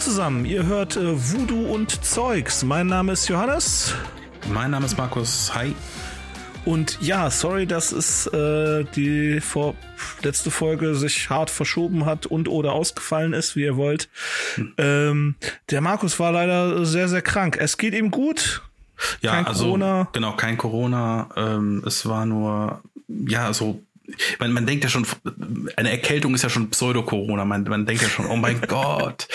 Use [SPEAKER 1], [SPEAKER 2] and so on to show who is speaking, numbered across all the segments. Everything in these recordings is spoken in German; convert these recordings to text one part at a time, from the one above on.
[SPEAKER 1] zusammen, ihr hört äh, Voodoo und Zeugs. Mein Name ist Johannes.
[SPEAKER 2] Mein Name ist Markus. Hi.
[SPEAKER 1] Und ja, sorry, dass es äh, die vor letzte Folge sich hart verschoben hat und oder ausgefallen ist, wie ihr wollt. Hm. Ähm, der Markus war leider sehr, sehr krank. Es geht ihm gut.
[SPEAKER 2] Ja, kein also Corona. genau, kein Corona. Ähm, es war nur, ja, so man, man denkt ja schon, eine Erkältung ist ja schon Pseudo-Corona. Man, man denkt ja schon, oh mein Gott.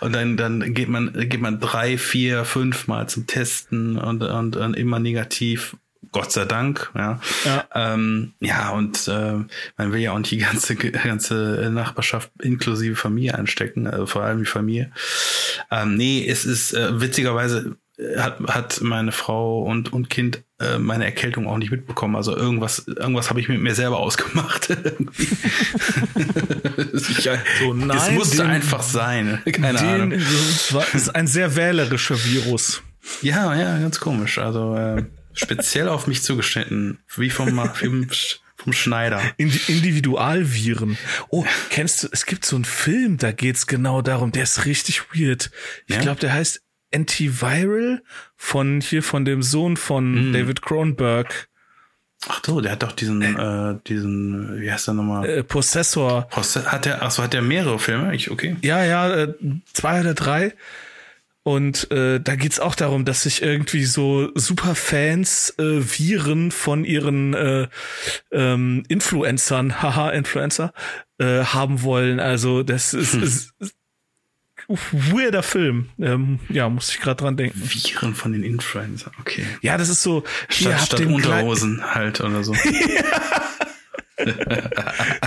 [SPEAKER 2] Und dann, dann geht man, geht man drei, vier, fünf Mal zum Testen und, und, und immer negativ. Gott sei Dank, ja. Ja, ähm, ja und äh, man will ja auch nicht die ganze, ganze Nachbarschaft inklusive Familie anstecken, also vor allem die Familie. Ähm, nee, es ist äh, witzigerweise hat, hat meine Frau und, und Kind äh, meine Erkältung auch nicht mitbekommen. Also irgendwas, irgendwas habe ich mit mir selber ausgemacht. ich, so, nein, es musste den, einfach sein. Keine den, Ahnung.
[SPEAKER 1] Es ist ein sehr wählerischer Virus.
[SPEAKER 2] Ja, ja, ganz komisch. Also äh, speziell auf mich zugeschnitten, wie vom, vom, vom Schneider.
[SPEAKER 1] Individualviren. Oh, kennst du, es gibt so einen Film, da geht's genau darum, der ist richtig weird. Ich ja? glaube, der heißt Antiviral von hier von dem Sohn von mm. David Kronberg.
[SPEAKER 2] Ach so, der hat doch diesen, äh, diesen, wie heißt der nochmal?
[SPEAKER 1] Äh, Possessor.
[SPEAKER 2] Posse hat der, ach so, hat der mehrere Filme? Ich, okay.
[SPEAKER 1] Ja, ja, äh, zwei oder drei. Und äh, da geht's auch darum, dass sich irgendwie so Superfans äh, Viren von ihren äh, ähm, Influencern, haha, Influencer, äh, haben wollen. Also das ist, hm. ist weirder Film. Ähm, ja, muss ich gerade dran denken.
[SPEAKER 2] Viren von den Influencern, okay.
[SPEAKER 1] Ja, das ist so.
[SPEAKER 2] Statt, statt Unterhosen halt oder so.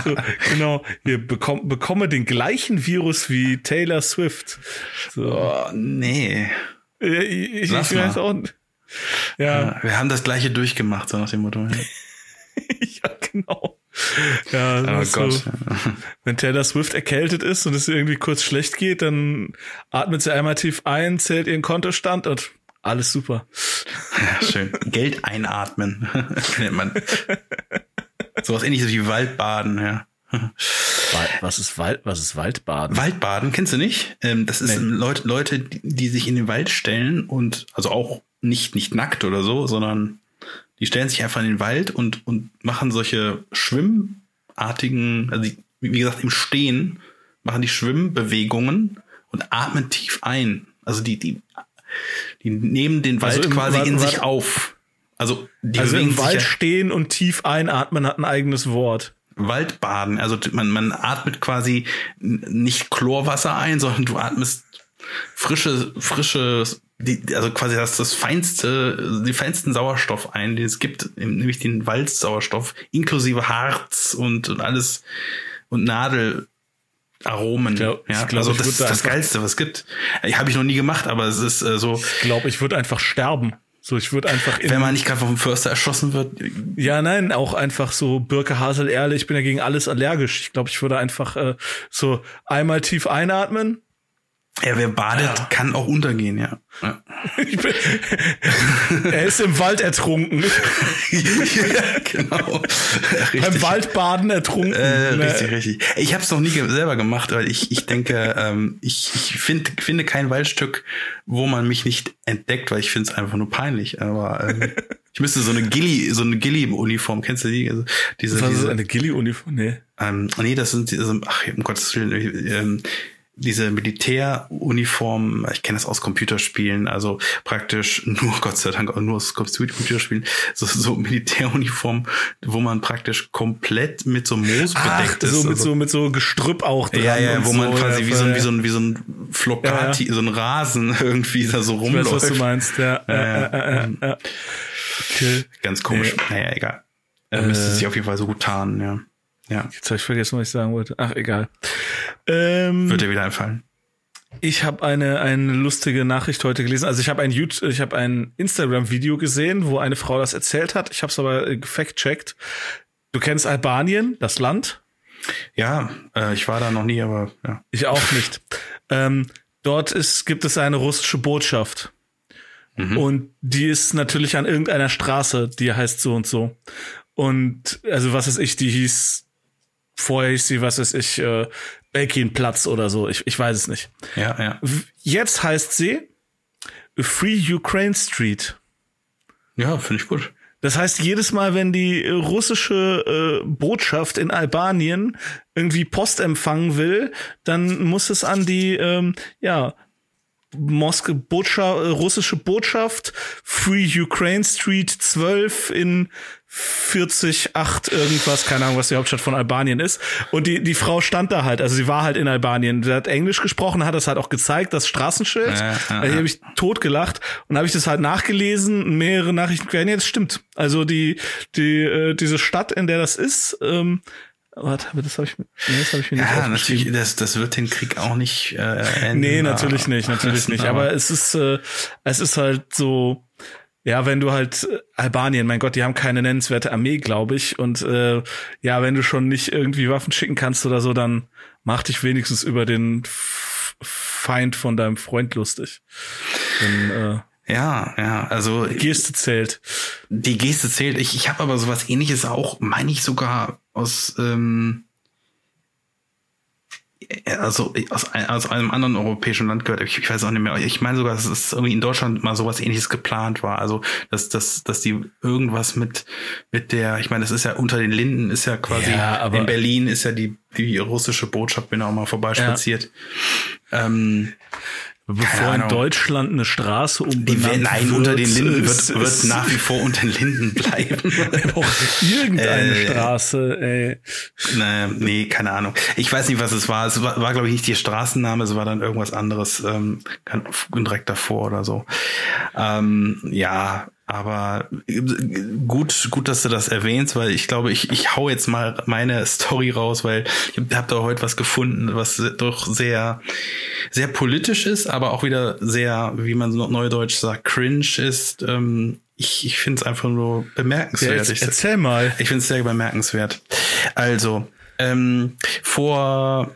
[SPEAKER 1] so, genau, ihr bekomm, bekomme den gleichen Virus wie Taylor Swift.
[SPEAKER 2] So. Oh, nee.
[SPEAKER 1] Ich, ich, ich weiß auch nicht.
[SPEAKER 2] Ja. ja. Wir haben das gleiche durchgemacht, so nach dem Motto.
[SPEAKER 1] ja, genau. Ja, oh Gott. So, wenn Taylor Swift erkältet ist und es irgendwie kurz schlecht geht, dann atmet sie einmal tief ein, zählt ihren Kontostand und alles super.
[SPEAKER 2] Ja, schön. Geld einatmen, nennt man. Sowas ähnliches wie Waldbaden, ja.
[SPEAKER 1] Was ist Wald, was ist Waldbaden?
[SPEAKER 2] Waldbaden, kennst du nicht? Ähm, das ist nee. Leute, Leute, die sich in den Wald stellen und also auch nicht, nicht nackt oder so, sondern die stellen sich einfach in den Wald und, und machen solche schwimmartigen, also die, wie gesagt, im Stehen machen die Schwimmbewegungen und atmen tief ein. Also die, die, die nehmen den Wald also quasi Wald, in sich auf. Also,
[SPEAKER 1] die also im Wald ja stehen und tief einatmen hat ein eigenes Wort.
[SPEAKER 2] Waldbaden. Also man, man atmet quasi nicht Chlorwasser ein, sondern du atmest frische, frische die, also quasi das, das feinste, die feinsten Sauerstoff ein, den es gibt, nämlich den Waldsauerstoff, inklusive Harz und, und alles und Nadelaromen. Glaub, ja, glaub, also das ist das Geilste, was es gibt. Habe ich noch nie gemacht, aber es ist äh, so.
[SPEAKER 1] Ich glaube, ich würde einfach sterben. So, ich würde einfach.
[SPEAKER 2] Wenn man nicht gerade vom Förster erschossen wird.
[SPEAKER 1] Ja, nein, auch einfach so Birke Hasel Erle, ich bin ja gegen alles allergisch. Ich glaube, ich würde einfach äh, so einmal tief einatmen,
[SPEAKER 2] ja, wer badet, ja. kann auch untergehen, ja. ja.
[SPEAKER 1] er ist im Wald ertrunken.
[SPEAKER 2] ja, genau.
[SPEAKER 1] Richtig. Beim Waldbaden ertrunken.
[SPEAKER 2] Äh, ne? richtig, richtig. Ich habe es noch nie selber gemacht, weil ich, ich denke, ähm, ich, ich find, finde kein Waldstück, wo man mich nicht entdeckt, weil ich finde es einfach nur peinlich. Aber ähm, ich müsste so eine Gilly, so eine Gilly-Uniform, kennst du die? Also
[SPEAKER 1] diese, Was ist diese, eine Gilly-Uniform? Nee.
[SPEAKER 2] Ähm, nee, das sind diese, ach, um Gottes Willen, ähm, diese Militäruniform, ich kenne das aus Computerspielen, also praktisch nur, Gott sei Dank, nur aus Computerspielen, so, so Militäruniform, wo man praktisch komplett mit so Moos Ach, bedeckt ist.
[SPEAKER 1] So mit
[SPEAKER 2] also,
[SPEAKER 1] so mit so Gestrüpp auch
[SPEAKER 2] dran. Ja, ja, wo so, man quasi ja, wie, so ein, wie so ein wie so ein Flocati, ja, ja. so ein Rasen irgendwie da so rumläuft. Ich weiß,
[SPEAKER 1] was du meinst, ja. ja, ja, ja.
[SPEAKER 2] Okay. Ganz komisch. Naja, egal. Er äh, müsste sich auf jeden Fall so gut tarnen, ja.
[SPEAKER 1] Ja. Jetzt habe ich vergessen, was ich sagen wollte. Ach, egal.
[SPEAKER 2] Ähm, Wird dir wieder einfallen.
[SPEAKER 1] Ich habe eine eine lustige Nachricht heute gelesen. Also ich habe ein YouTube, ich habe ein Instagram-Video gesehen, wo eine Frau das erzählt hat. Ich habe es aber äh, gefact-checkt. Du kennst Albanien, das Land?
[SPEAKER 2] Ja, äh, ich war da noch nie, aber ja.
[SPEAKER 1] Ich auch nicht. ähm, dort ist, gibt es eine russische Botschaft. Mhm. Und die ist natürlich an irgendeiner Straße, die heißt so und so. Und also was ist ich, die hieß vorher hieß sie, was weiß ich, äh, Belkin-Platz oder so. Ich, ich weiß es nicht.
[SPEAKER 2] Ja, ja.
[SPEAKER 1] Jetzt heißt sie Free Ukraine Street.
[SPEAKER 2] Ja, finde ich gut.
[SPEAKER 1] Das heißt, jedes Mal, wenn die russische äh, Botschaft in Albanien irgendwie Post empfangen will, dann muss es an die ähm, ja Moskau Botschaft, äh, russische Botschaft, Free Ukraine Street 12 in 40, 8 irgendwas, keine Ahnung, was die Hauptstadt von Albanien ist. Und die, die Frau stand da halt, also sie war halt in Albanien. Sie hat Englisch gesprochen, hat das halt auch gezeigt, das Straßenschild. Ja, ja, ja. Hier habe ich totgelacht und habe ich das halt nachgelesen, mehrere Nachrichten. Nee, das stimmt. Also die, die, äh, diese Stadt, in der das ist, ähm, Warte, aber das habe ich, nee, das hab ich mir
[SPEAKER 2] nicht Ja, natürlich, das, das wird den Krieg auch nicht äh,
[SPEAKER 1] enden. Nee, natürlich nicht, natürlich nicht. Aber es ist, äh, es ist halt so, ja, wenn du halt äh, Albanien, mein Gott, die haben keine nennenswerte Armee, glaube ich. Und äh, ja, wenn du schon nicht irgendwie Waffen schicken kannst oder so, dann mach dich wenigstens über den Feind von deinem Freund lustig. Dann,
[SPEAKER 2] äh, ja, ja, also
[SPEAKER 1] die Geste zählt.
[SPEAKER 2] Die Geste zählt. Ich, ich habe aber sowas ähnliches auch, meine ich sogar aus ähm, also aus, aus einem anderen europäischen Land gehört. Ich, ich weiß auch nicht mehr. Ich meine sogar, dass es irgendwie in Deutschland mal sowas ähnliches geplant war. Also, dass, dass, dass die irgendwas mit, mit der, ich meine, das ist ja unter den Linden, ist ja quasi, ja, in Berlin ist ja die, die russische Botschaft, bin auch mal vorbeispaziert. Ja. Ähm,
[SPEAKER 1] Bevor in Deutschland eine Straße umbenannt
[SPEAKER 2] Nein, wird, unter den Linden wird, wird nach wie vor unter den Linden bleiben.
[SPEAKER 1] Auch irgendeine äh, Straße, ey.
[SPEAKER 2] Naja, nee, keine Ahnung. Ich weiß nicht, was es war. Es war, war glaube ich, nicht ihr Straßenname, es war dann irgendwas anderes, ähm, direkt davor oder so. Ähm, ja, aber äh, gut, gut, dass du das erwähnst, weil ich glaube, ich, ich hau jetzt mal meine Story raus, weil ich habe da heute was gefunden, was doch sehr, sehr politisch ist, aber auch wieder sehr, wie man neudeutsch sagt, cringe ist. Ähm, ich, ich finde es einfach nur bemerkenswert.
[SPEAKER 1] Ja, erzähl mal.
[SPEAKER 2] Ich finde es sehr bemerkenswert. Also, ähm, vor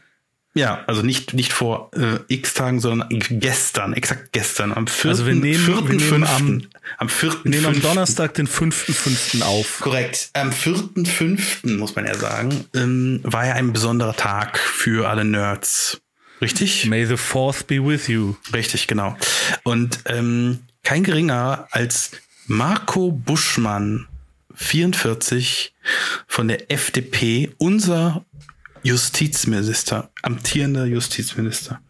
[SPEAKER 2] ja, also nicht, nicht vor äh, x Tagen, sondern gestern, exakt gestern, am 4.
[SPEAKER 1] Also wir nehmen, 4. wir nehmen am, am 4. Wir nehmen am Donnerstag den 5.5. auf.
[SPEAKER 2] Korrekt. Am 4.5. muss man ja sagen, ähm, war ja ein besonderer Tag für alle Nerds. Richtig?
[SPEAKER 1] May the fourth be with you.
[SPEAKER 2] Richtig, genau. Und ähm, kein geringer als Marco Buschmann, 44 von der FDP, unser Justizminister, amtierender Justizminister,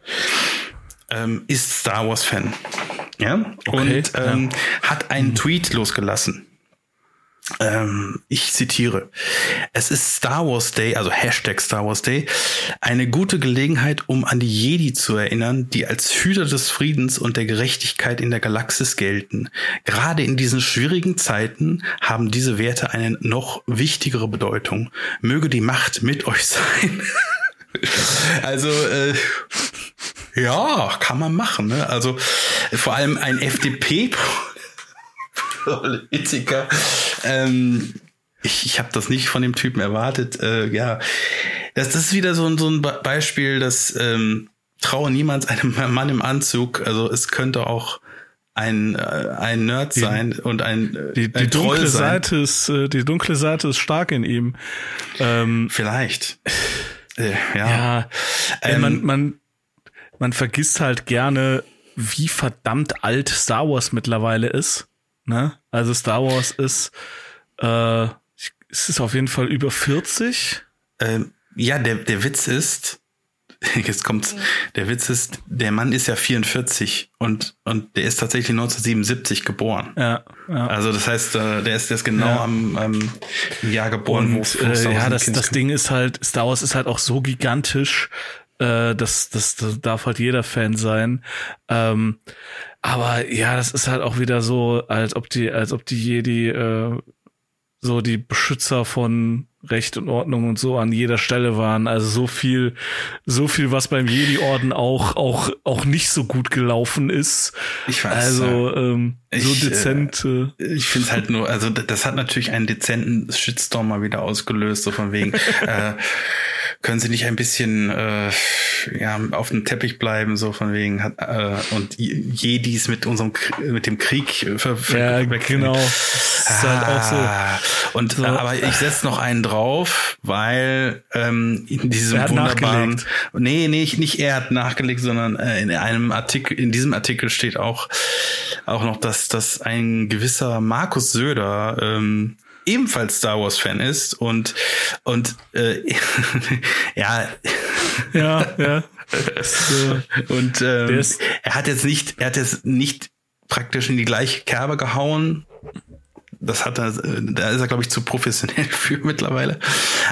[SPEAKER 2] ähm, ist Star Wars Fan. Ja. Okay, und ähm, ja. hat einen mhm. Tweet losgelassen. Ähm, ich zitiere. Es ist Star Wars Day, also Hashtag Star Wars Day, eine gute Gelegenheit, um an die Jedi zu erinnern, die als Hüter des Friedens und der Gerechtigkeit in der Galaxis gelten. Gerade in diesen schwierigen Zeiten haben diese Werte eine noch wichtigere Bedeutung. Möge die Macht mit euch sein. also, äh, ja, kann man machen. Ne? Also vor allem ein FDP Politiker. Ähm, ich ich habe das nicht von dem Typen erwartet. Äh, ja, das, das ist wieder so, so ein Beispiel, dass ähm, traue niemals einem Mann im Anzug. Also es könnte auch ein, äh, ein Nerd die, sein und ein,
[SPEAKER 1] äh, die, die ein dunkle Seite ist äh, die dunkle Seite ist stark in ihm.
[SPEAKER 2] Ähm, Vielleicht.
[SPEAKER 1] Äh, ja. ja ähm, man, man, man vergisst halt gerne, wie verdammt alt Star Wars mittlerweile ist. Ne? Also Star Wars ist, äh, es ist auf jeden Fall über 40.
[SPEAKER 2] Ähm, ja, der, der Witz ist, jetzt kommt's, der Witz ist, der Mann ist ja 44 und, und der ist tatsächlich 1977 geboren.
[SPEAKER 1] Ja, ja.
[SPEAKER 2] Also das heißt, äh, der ist, der ist genau ja. am, am Jahr geboren.
[SPEAKER 1] Und, wo äh, ja, das, das Ding ist halt, Star Wars ist halt auch so gigantisch, äh, das, das, das darf halt jeder Fan sein. Ähm, aber ja, das ist halt auch wieder so, als ob die, als ob die Jedi äh, so die Beschützer von Recht und Ordnung und so an jeder Stelle waren. Also so viel, so viel, was beim Jedi-Orden auch, auch, auch nicht so gut gelaufen ist.
[SPEAKER 2] Ich weiß.
[SPEAKER 1] Also ähm, ich, so dezent.
[SPEAKER 2] Äh, ich finde es halt nur, also das hat natürlich einen dezenten Shitstorm mal wieder ausgelöst, so von wegen. äh, können Sie nicht ein bisschen äh, ja, auf dem Teppich bleiben, so von wegen hat äh, und Jedis mit unserem mit dem Krieg
[SPEAKER 1] ver, ver ja, genau. ist halt auch so.
[SPEAKER 2] Ah, und so. aber ich setze noch einen drauf, weil ähm, in diesem wunderbaren. Nachgelegt. Nee, nee, nicht er hat nachgelegt, sondern äh, in einem Artikel, in diesem Artikel steht auch auch noch, dass, dass ein gewisser Markus Söder ähm, ebenfalls Star Wars Fan ist und und äh, ja.
[SPEAKER 1] Ja ja.
[SPEAKER 2] Und ähm, er hat jetzt nicht er hat jetzt nicht praktisch in die gleiche Kerbe gehauen das hat er, da ist er, glaube ich, zu professionell für mittlerweile.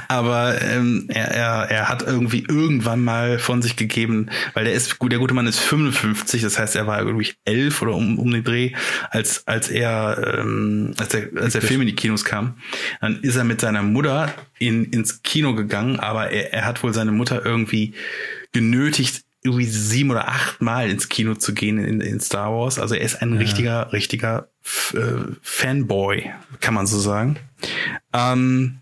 [SPEAKER 2] Aber ähm, er, er, er hat irgendwie irgendwann mal von sich gegeben, weil der ist, gut, der gute Mann ist 55, das heißt, er war irgendwie elf oder um, um den Dreh, als, als er, ähm, als der, als der Film in die Kinos kam. Dann ist er mit seiner Mutter in, ins Kino gegangen, aber er, er hat wohl seine Mutter irgendwie genötigt, irgendwie sieben oder acht Mal ins Kino zu gehen in, in Star Wars. Also er ist ein ja. richtiger, richtiger Fanboy, kann man so sagen. Ähm,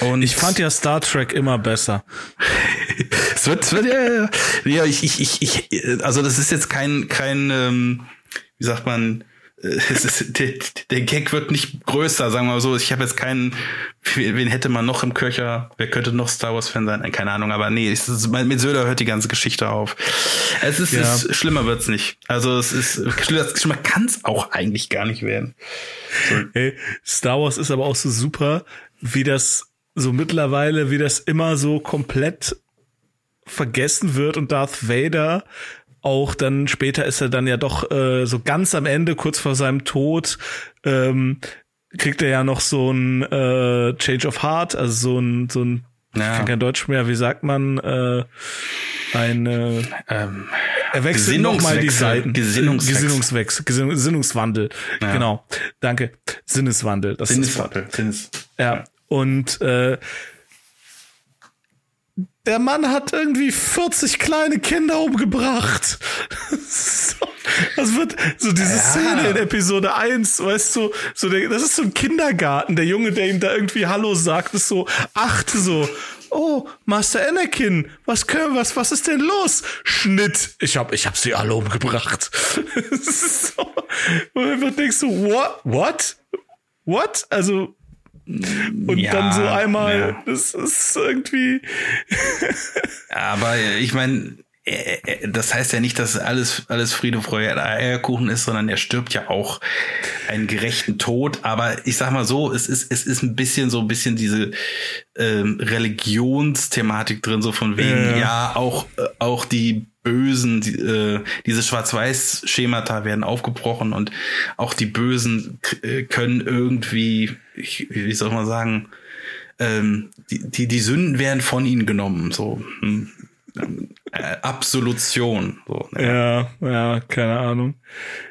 [SPEAKER 1] und ich fand ja Star Trek immer besser.
[SPEAKER 2] es wird, es wird ja, ja, ich, ich, ich, ich, also das ist jetzt kein, kein, ähm, wie sagt man, der, der Gag wird nicht größer, sagen wir mal so. Ich habe jetzt keinen, wen hätte man noch im Köcher? Wer könnte noch Star Wars Fan sein? Keine Ahnung, aber nee, ist, mit Söder hört die ganze Geschichte auf. Es ist, ja. ist schlimmer wird's nicht. Also es ist schlimmer kann es auch eigentlich gar nicht werden.
[SPEAKER 1] So. Hey, Star Wars ist aber auch so super, wie das so mittlerweile, wie das immer so komplett vergessen wird und Darth Vader auch dann später ist er dann ja doch äh, so ganz am Ende, kurz vor seinem Tod, ähm, kriegt er ja noch so ein äh, Change of Heart, also so ein, so ein ja. ich kann kein Deutsch mehr, wie sagt man, äh, ein äh, ähm, er wechselt nochmal die Seiten.
[SPEAKER 2] Gesinnungswechsel.
[SPEAKER 1] Gesinnungswechsel, Gesinnungswandel. Ja. Genau. Danke. Sinneswandel.
[SPEAKER 2] Das Sinneswandel. Sinnes.
[SPEAKER 1] Ja. Und äh, der Mann hat irgendwie 40 kleine Kinder umgebracht. Das wird so diese ja. Szene in Episode 1, weißt du, so der, das ist so ein Kindergarten. Der Junge, der ihm da irgendwie Hallo sagt, ist so acht so. Oh, Master Anakin, was können was was ist denn los? Schnitt. Ich hab ich hab sie alle umgebracht. so. Und dann denkst du, what? What? What? Also und ja, dann so einmal, ja. das ist irgendwie.
[SPEAKER 2] Aber ich meine, das heißt ja nicht, dass alles, alles Friede, Freude, Eierkuchen ist, sondern er stirbt ja auch einen gerechten Tod. Aber ich sag mal so, es ist, es ist ein bisschen so ein bisschen diese ähm, Religionsthematik drin, so von wegen, ja, ja auch, äh, auch die Bösen, die, äh, diese Schwarz-Weiß-Schemata werden aufgebrochen und auch die Bösen können irgendwie, ich, wie soll man sagen, ähm, die, die, die Sünden werden von ihnen genommen. So. Hm äh, Absolution. So,
[SPEAKER 1] ne? Ja, ja, keine Ahnung.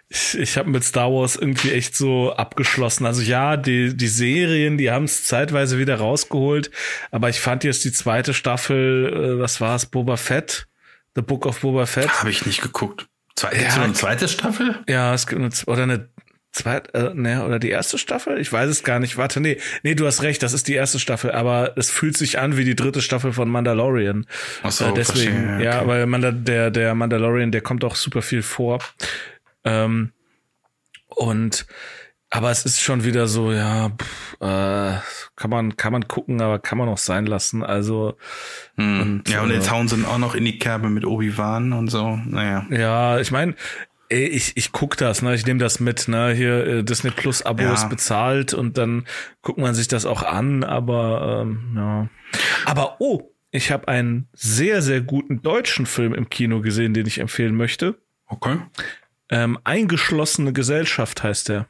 [SPEAKER 1] Ich, ich habe mit Star Wars irgendwie echt so abgeschlossen. Also ja, die, die Serien, die haben es zeitweise wieder rausgeholt, aber ich fand jetzt die zweite Staffel, äh, was war es, Boba Fett? The Book of Boba Fett.
[SPEAKER 2] Habe ich nicht geguckt. Zwei, ja, eine zweite Staffel?
[SPEAKER 1] Ja, es gibt eine, oder eine Zweit, äh, ne, oder die erste Staffel? Ich weiß es gar nicht. Warte, nee, nee, du hast recht, das ist die erste Staffel, aber es fühlt sich an wie die dritte Staffel von Mandalorian.
[SPEAKER 2] Ach so, äh, deswegen, verstehe,
[SPEAKER 1] okay. ja, weil Manda, der der Mandalorian, der kommt auch super viel vor. Ähm, und aber es ist schon wieder so, ja, pff, äh, kann man kann man gucken, aber kann man auch sein lassen. Also
[SPEAKER 2] hm. und, ja, und jetzt äh, hauen sie auch noch in die Kerbe mit Obi Wan und so. Naja.
[SPEAKER 1] Ja, ich meine, ey, ich, ich guck das, ne? Ich nehme das mit, ne? Hier äh, Disney Plus Abo ja. ist bezahlt und dann guckt man sich das auch an, aber ähm, ja. Aber oh, ich habe einen sehr, sehr guten deutschen Film im Kino gesehen, den ich empfehlen möchte.
[SPEAKER 2] Okay.
[SPEAKER 1] Ähm, Eingeschlossene Gesellschaft heißt der.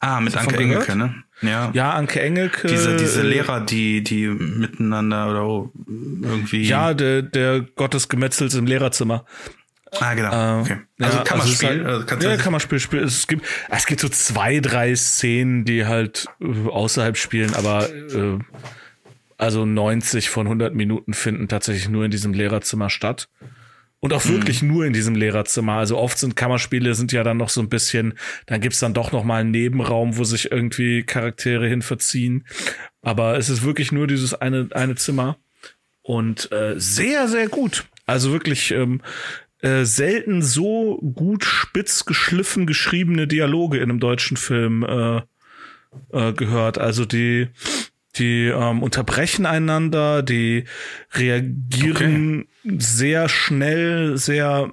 [SPEAKER 2] Ah, mit Anke Engelke, ne?
[SPEAKER 1] Ja. Ja, Anke Engelke.
[SPEAKER 2] Diese, diese Lehrer, die, die miteinander oder irgendwie.
[SPEAKER 1] Ja, der, der Gottesgemetzels im Lehrerzimmer.
[SPEAKER 2] Ah, genau. Äh, okay. Also ja, Kammerspiel.
[SPEAKER 1] Also halt, ja, Kammerspiel. Spiel. Es gibt, es gibt so zwei, drei Szenen, die halt äh, außerhalb spielen, aber äh, also 90 von 100 Minuten finden tatsächlich nur in diesem Lehrerzimmer statt. Und auch wirklich mhm. nur in diesem Lehrerzimmer. Also oft sind Kammerspiele sind ja dann noch so ein bisschen, dann gibt's dann doch noch mal einen Nebenraum, wo sich irgendwie Charaktere hin verziehen. Aber es ist wirklich nur dieses eine, eine Zimmer. Und äh, sehr, sehr gut. Also wirklich ähm, äh, selten so gut spitz geschliffen geschriebene Dialoge in einem deutschen Film äh, äh, gehört. Also die die ähm, unterbrechen einander, die reagieren okay. sehr schnell, sehr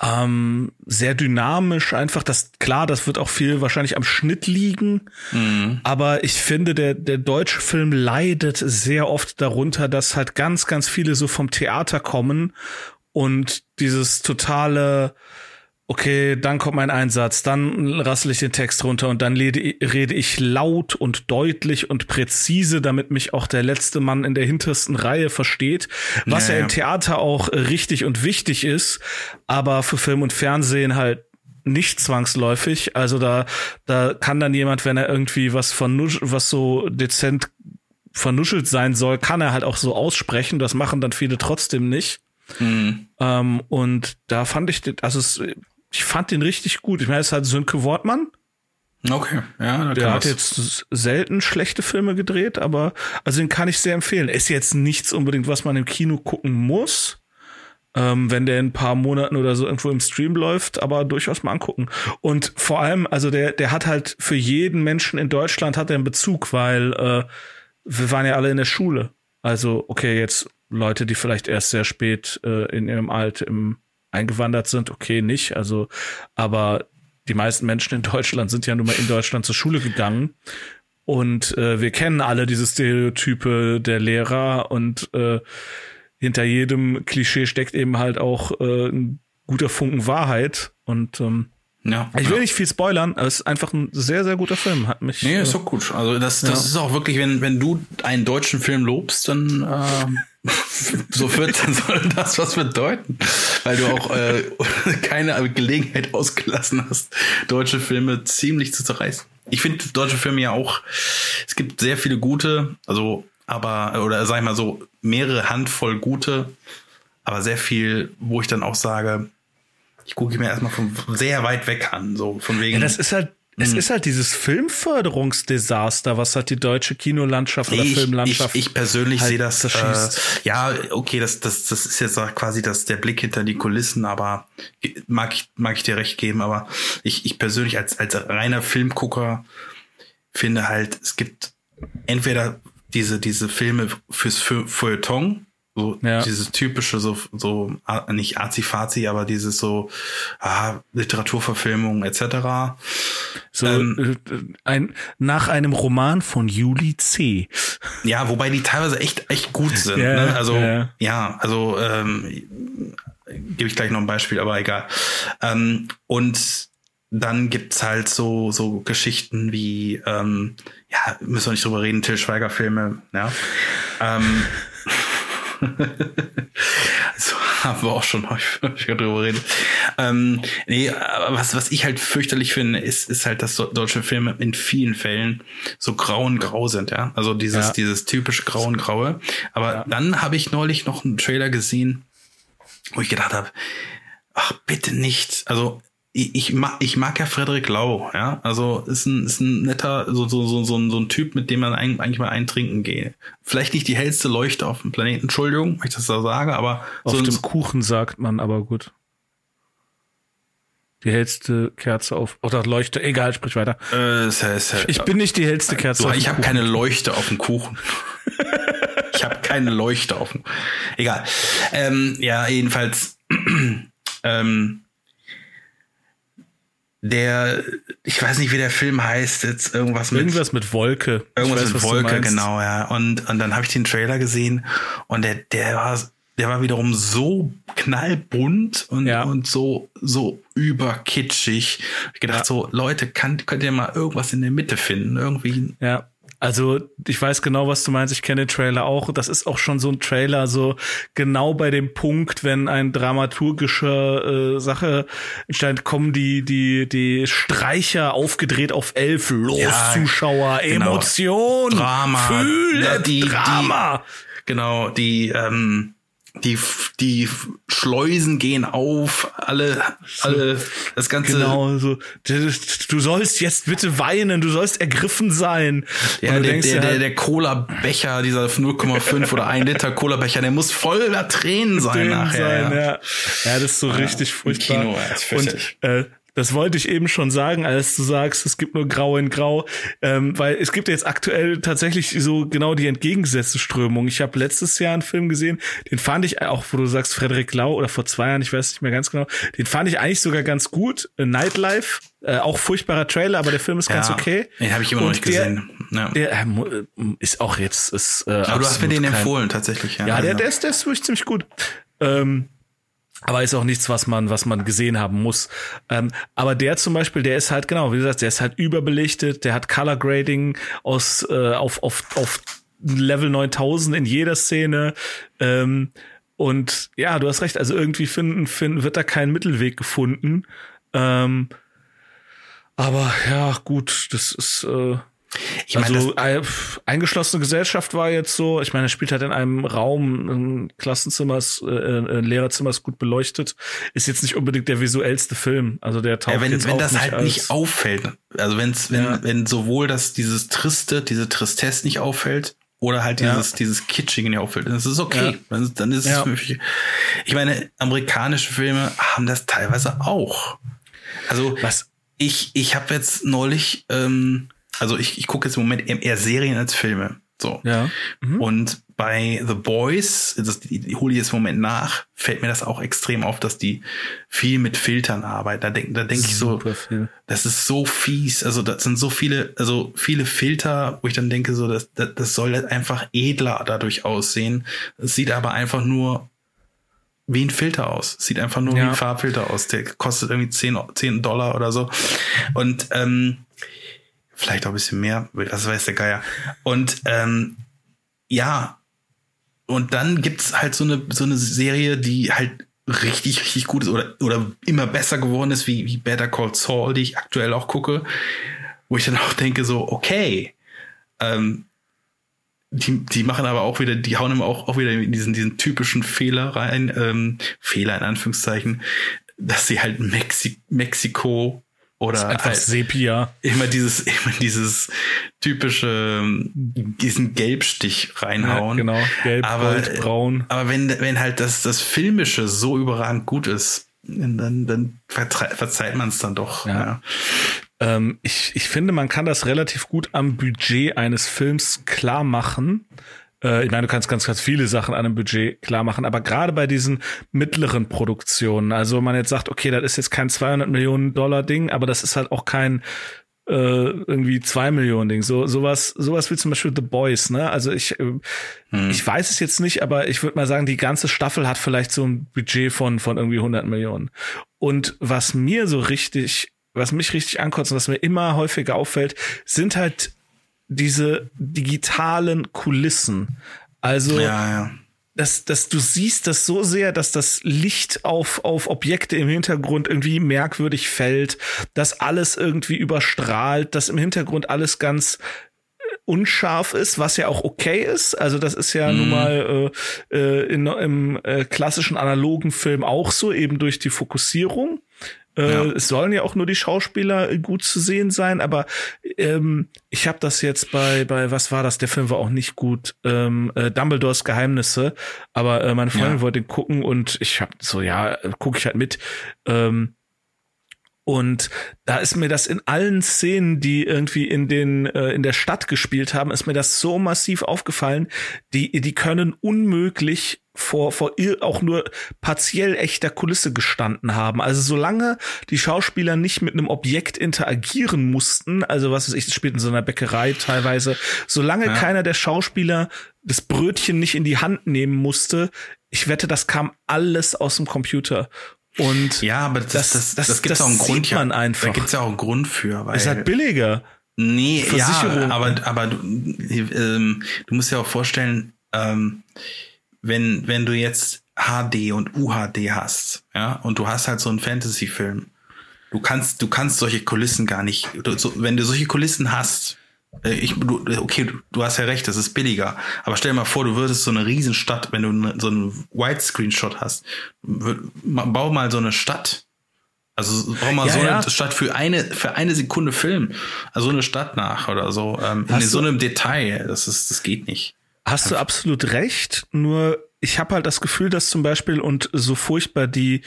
[SPEAKER 1] ähm, sehr dynamisch einfach das klar das wird auch viel wahrscheinlich am Schnitt liegen mhm. aber ich finde der der deutsche Film leidet sehr oft darunter dass halt ganz ganz viele so vom Theater kommen und dieses totale okay, dann kommt mein Einsatz, dann rassel ich den Text runter und dann rede ich laut und deutlich und präzise, damit mich auch der letzte Mann in der hintersten Reihe versteht, was ja, ja im Theater auch richtig und wichtig ist, aber für Film und Fernsehen halt nicht zwangsläufig. Also da, da kann dann jemand, wenn er irgendwie was von was so dezent vernuschelt sein soll, kann er halt auch so aussprechen. Das machen dann viele trotzdem nicht. Mhm. Ähm, und da fand ich, also es, ich fand den richtig gut. Ich meine, es ist halt Sönke Wortmann.
[SPEAKER 2] Okay, ja,
[SPEAKER 1] der hat jetzt selten schlechte Filme gedreht, aber also den kann ich sehr empfehlen. Ist jetzt nichts unbedingt, was man im Kino gucken muss, ähm, wenn der in ein paar Monaten oder so irgendwo im Stream läuft, aber durchaus mal angucken. Und vor allem, also der, der hat halt für jeden Menschen in Deutschland hat er einen Bezug, weil äh, wir waren ja alle in der Schule. Also okay, jetzt Leute, die vielleicht erst sehr spät äh, in ihrem Alt im eingewandert sind, okay, nicht. Also, aber die meisten Menschen in Deutschland sind ja nun mal in Deutschland zur Schule gegangen. Und äh, wir kennen alle diese Stereotype der Lehrer und äh, hinter jedem Klischee steckt eben halt auch äh, ein guter Funken Wahrheit. Und ähm, ja, ich will ja. nicht viel spoilern, aber es ist einfach ein sehr, sehr guter Film. Hat mich.
[SPEAKER 2] Nee, ist doch gut. Also das, das ja. ist auch wirklich, wenn, wenn du einen deutschen Film lobst, dann äh, so wird, soll das was bedeuten. Weil du auch äh, keine Gelegenheit ausgelassen hast, deutsche Filme ziemlich zu zerreißen. Ich finde deutsche Filme ja auch, es gibt sehr viele gute, also, aber, oder sag ich mal so, mehrere Handvoll gute, aber sehr viel, wo ich dann auch sage, ich gucke mir erstmal von sehr weit weg an, so von wegen. Ja,
[SPEAKER 1] das ist halt es mhm. ist halt dieses Filmförderungsdesaster, was hat die deutsche Kinolandschaft oder
[SPEAKER 2] ich,
[SPEAKER 1] Filmlandschaft.
[SPEAKER 2] Ich, ich persönlich halt sehe das. Äh, ja, okay, das, das, das ist jetzt quasi das, der Blick hinter die Kulissen, aber mag ich, mag ich dir recht geben, aber ich, ich persönlich als, als reiner Filmgucker finde halt, es gibt entweder diese, diese Filme fürs Feuilleton, so ja. dieses typische, so, so nicht Azi-Fazi, aber dieses so ah, Literaturverfilmung etc.
[SPEAKER 1] So ähm, äh, ein, nach einem Roman von Juli C.
[SPEAKER 2] Ja, wobei die teilweise echt echt gut sind. ja, ne? Also ja, ja also ähm, gebe ich gleich noch ein Beispiel, aber egal. Ähm, und dann gibt's halt so so Geschichten wie ähm, ja müssen wir nicht drüber reden Till Schweiger Filme ja ähm, so haben wir auch schon häufiger drüber reden. Ähm, nee, aber was, was ich halt fürchterlich finde, ist, ist halt, dass deutsche Filme in vielen Fällen so grau und grau sind, ja. Also dieses, ja. dieses typisch grau und graue. Aber ja. dann habe ich neulich noch einen Trailer gesehen, wo ich gedacht habe, ach, bitte nicht. Also ich, ich, mag, ich mag ja Frederik Lau, ja. Also ist ein, ist ein netter, so, so, so, so, ein, so ein Typ, mit dem man eigentlich mal eintrinken gehe. Vielleicht nicht die hellste Leuchte auf dem Planeten, Entschuldigung, wenn ich das da sage, aber.
[SPEAKER 1] Auf so dem Kuchen sagt man, aber gut. Die hellste Kerze auf. Oder Leuchte, egal, sprich weiter.
[SPEAKER 2] Äh, das heißt,
[SPEAKER 1] ich bin nicht die hellste Kerze
[SPEAKER 2] so, auf dem Ich habe keine Leuchte auf dem Kuchen. ich habe keine Leuchte auf dem. Egal. Ähm, ja, jedenfalls. ähm, der, ich weiß nicht, wie der Film heißt, jetzt irgendwas
[SPEAKER 1] mit. Irgendwas mit Wolke.
[SPEAKER 2] Irgendwas weiß, mit Wolke, genau, ja. Und, und dann habe ich den Trailer gesehen und der, der war, der war wiederum so knallbunt und, ja. und so, so überkitschig. Ich gedacht, ja. so, Leute, kann, könnt ihr mal irgendwas in der Mitte finden? Irgendwie.
[SPEAKER 1] Ja. Also ich weiß genau, was du meinst. Ich kenne den Trailer auch. Das ist auch schon so ein Trailer, so genau bei dem Punkt, wenn ein dramaturgische äh, Sache entsteht, kommen die die die Streicher aufgedreht auf elf. Los, ja, Zuschauer, genau. Emotion,
[SPEAKER 2] Drama,
[SPEAKER 1] Fühle,
[SPEAKER 2] die,
[SPEAKER 1] Drama.
[SPEAKER 2] Die, genau, die ähm, die, die Schleusen gehen auf, alle, alle, das Ganze.
[SPEAKER 1] Genau, so, du sollst jetzt bitte weinen, du sollst ergriffen sein.
[SPEAKER 2] Ja, der, der, der, der Cola-Becher, dieser 0,5 oder 1 Liter Cola-Becher, der muss voller Tränen sein Tränen nachher. Sein,
[SPEAKER 1] ja. ja. ja, das ist so ja, richtig furchtbar. Kino, ja, Und äh, Das wollte ich eben schon sagen, als du sagst, es gibt nur Grau in Grau, ähm, weil es gibt jetzt aktuell tatsächlich so genau die entgegengesetzte Strömung. Ich habe letztes Jahr einen Film gesehen, den fand ich auch, wo du sagst Frederik Lau oder vor zwei Jahren, ich weiß nicht mehr ganz genau, den fand ich eigentlich sogar ganz gut. Nightlife, äh, auch furchtbarer Trailer, aber der Film ist ja, ganz okay.
[SPEAKER 2] Den habe ich immer noch nicht der, gesehen.
[SPEAKER 1] Ja. Der äh, ist auch jetzt ist. Äh,
[SPEAKER 2] aber du hast mir den empfohlen tatsächlich.
[SPEAKER 1] Ja, ja der, der ist der ist wirklich ziemlich gut. Ähm, aber ist auch nichts, was man, was man gesehen haben muss. Ähm, aber der zum Beispiel, der ist halt genau, wie gesagt, der ist halt überbelichtet, der hat Color Grading aus äh, auf auf auf Level 9000 in jeder Szene. Ähm, und ja, du hast recht. Also irgendwie finden, finden wird da kein Mittelweg gefunden. Ähm, aber ja, gut, das ist äh, ich meine, also äh, eingeschlossene Gesellschaft war jetzt so, ich meine, er spielt halt in einem Raum, ein Klassenzimmer, ist, äh, ein Lehrerzimmer ist gut beleuchtet, ist jetzt nicht unbedingt der visuellste Film. Also der taucht
[SPEAKER 2] ja, wenn,
[SPEAKER 1] jetzt
[SPEAKER 2] wenn das
[SPEAKER 1] nicht
[SPEAKER 2] halt
[SPEAKER 1] als,
[SPEAKER 2] nicht auffällt, also wenn's, wenn, ja. wenn sowohl das dieses Triste, diese Tristesse nicht auffällt, oder halt dieses, ja. dieses Kitschige nicht auffällt, dann ist es okay. Dann, dann ist es für mich. Ich meine, amerikanische Filme haben das teilweise auch. Also was ich, ich habe jetzt neulich ähm, also ich, ich gucke jetzt im Moment eher Serien als Filme. So.
[SPEAKER 1] Ja.
[SPEAKER 2] Mhm. Und bei The Boys, das die, die hole ich jetzt im Moment nach, fällt mir das auch extrem auf, dass die viel mit Filtern arbeiten. Da denke da denk ich so, viel. das ist so fies. Also das sind so viele, also viele Filter, wo ich dann denke, so, das, das, das soll einfach edler dadurch aussehen. Es sieht aber einfach nur wie ein Filter aus. Sieht einfach nur ja. wie ein Farbfilter aus. Der kostet irgendwie 10, 10 Dollar oder so. Und ähm, vielleicht auch ein bisschen mehr, das weiß der Geier. Und ähm, ja, und dann gibt's halt so eine, so eine Serie, die halt richtig, richtig gut ist oder, oder immer besser geworden ist, wie, wie Better Call Saul, die ich aktuell auch gucke, wo ich dann auch denke, so, okay, ähm, die, die machen aber auch wieder, die hauen immer auch, auch wieder in diesen, diesen typischen Fehler rein, ähm, Fehler in Anführungszeichen, dass sie halt Mexi Mexiko oder
[SPEAKER 1] einfach halt Sepia.
[SPEAKER 2] Immer dieses, immer dieses typische, diesen Gelbstich reinhauen.
[SPEAKER 1] Ja, genau, gelb, aber, gold, braun.
[SPEAKER 2] Aber wenn, wenn halt das, das Filmische so überragend gut ist, dann, dann verzeiht man es dann doch.
[SPEAKER 1] Ja. ja. Ähm, ich, ich finde, man kann das relativ gut am Budget eines Films klar machen. Äh, ich meine, du kannst ganz, ganz viele Sachen an einem Budget klar machen, aber gerade bei diesen mittleren Produktionen, also wenn man jetzt sagt, okay, das ist jetzt kein 200 Millionen Dollar Ding, aber das ist halt auch kein äh, irgendwie zwei Millionen Ding. So sowas, sowas wie zum Beispiel The Boys. Ne? Also ich, äh, hm. ich weiß es jetzt nicht, aber ich würde mal sagen, die ganze Staffel hat vielleicht so ein Budget von von irgendwie 100 Millionen. Und was mir so richtig, was mich richtig ankotzt und was mir immer häufiger auffällt, sind halt diese digitalen Kulissen. Also,
[SPEAKER 2] ja, ja.
[SPEAKER 1] Dass, dass du siehst das so sehr, dass das Licht auf, auf Objekte im Hintergrund irgendwie merkwürdig fällt, dass alles irgendwie überstrahlt, dass im Hintergrund alles ganz äh, unscharf ist, was ja auch okay ist. Also das ist ja mm. nun mal äh, äh, in, im äh, klassischen analogen Film auch so, eben durch die Fokussierung. Äh, ja. Es sollen ja auch nur die Schauspieler gut zu sehen sein, aber ähm, ich habe das jetzt bei bei was war das? Der Film war auch nicht gut. Ähm, äh, Dumbledores Geheimnisse, aber äh, meine Freundin ja. wollte gucken und ich habe so ja, gucke ich halt mit. Ähm, und da ist mir das in allen Szenen, die irgendwie in den äh, in der Stadt gespielt haben, ist mir das so massiv aufgefallen. Die die können unmöglich vor vor auch nur partiell echter Kulisse gestanden haben. Also solange die Schauspieler nicht mit einem Objekt interagieren mussten, also was weiß ich, das spielt in so einer Bäckerei teilweise, solange ja. keiner der Schauspieler das Brötchen nicht in die Hand nehmen musste, ich wette, das kam alles aus dem Computer. Und
[SPEAKER 2] ja, aber das, das, das, das, das gibt auch einen Grund.
[SPEAKER 1] Man ja, einfach.
[SPEAKER 2] Da gibt's ja auch einen Grund für.
[SPEAKER 1] Weil ist halt billiger.
[SPEAKER 2] Nee, ja, aber, aber du, ähm, du musst ja auch vorstellen, ähm, wenn, wenn du jetzt HD und UHD hast, ja, und du hast halt so einen Fantasy-Film, du kannst, du kannst solche Kulissen gar nicht, du, so, wenn du solche Kulissen hast, äh, ich, du, okay, du, du hast ja recht, das ist billiger. Aber stell dir mal vor, du würdest so eine Riesenstadt, wenn du ne, so einen Widescreen-Shot hast, bau mal so eine Stadt. Also bau mal ja, so eine ja. Stadt für eine für eine Sekunde Film, also eine Stadt nach oder so ähm, in so einem Detail. Das ist, das geht nicht.
[SPEAKER 1] Hast du absolut recht. Nur ich habe halt das Gefühl, dass zum Beispiel und so furchtbar die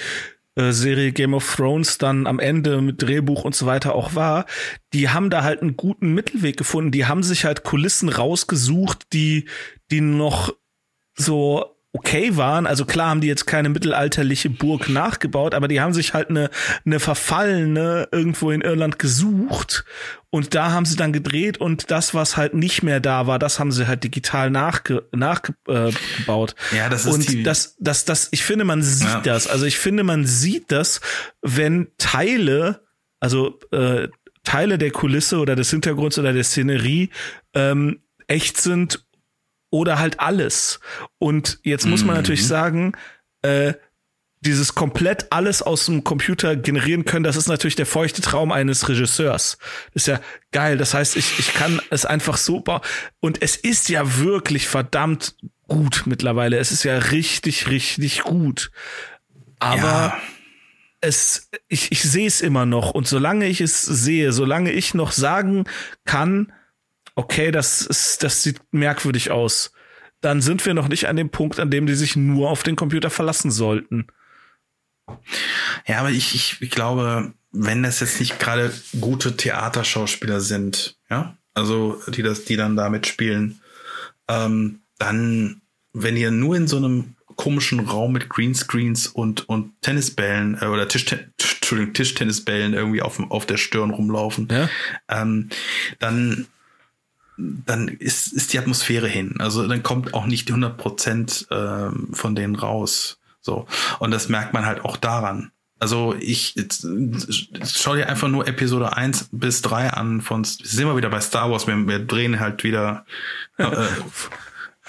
[SPEAKER 1] äh, Serie Game of Thrones dann am Ende mit Drehbuch und so weiter auch war, die haben da halt einen guten Mittelweg gefunden. Die haben sich halt Kulissen rausgesucht, die, die noch so okay waren. Also klar haben die jetzt keine mittelalterliche Burg nachgebaut, aber die haben sich halt eine, eine verfallene irgendwo in Irland gesucht und da haben sie dann gedreht und das, was halt nicht mehr da war, das haben sie halt digital nachge nachgebaut.
[SPEAKER 2] Äh, ja, das ist
[SPEAKER 1] und
[SPEAKER 2] die
[SPEAKER 1] das, das, das, ich finde, man sieht ja. das. Also ich finde, man sieht das, wenn Teile, also äh, Teile der Kulisse oder des Hintergrunds oder der Szenerie ähm, echt sind oder halt alles. Und jetzt muss man mhm. natürlich sagen, äh, dieses komplett alles aus dem Computer generieren können, das ist natürlich der feuchte Traum eines Regisseurs. Ist ja geil. Das heißt, ich, ich kann es einfach so bauen. Und es ist ja wirklich verdammt gut mittlerweile. Es ist ja richtig, richtig gut. Aber ja. es, ich, ich sehe es immer noch. Und solange ich es sehe, solange ich noch sagen kann, okay, das ist, das sieht merkwürdig aus, dann sind wir noch nicht an dem Punkt, an dem die sich nur auf den Computer verlassen sollten.
[SPEAKER 2] Ja, aber ich, ich, ich glaube, wenn das jetzt nicht gerade gute Theaterschauspieler sind, ja, also die das, die dann da mitspielen, ähm, dann, wenn ihr nur in so einem komischen Raum mit Greenscreens und, und Tennisbällen äh, oder Tisch, Entschuldigung, Tischtennisbällen irgendwie auf, auf der Stirn rumlaufen, ja? ähm, dann dann ist, ist die Atmosphäre hin. Also dann kommt auch nicht 100 Prozent ähm, von denen raus. So. Und das merkt man halt auch daran. Also ich jetzt, schau dir einfach nur Episode 1 bis 3 an von sind wir wieder bei Star Wars, wir, wir drehen halt wieder äh,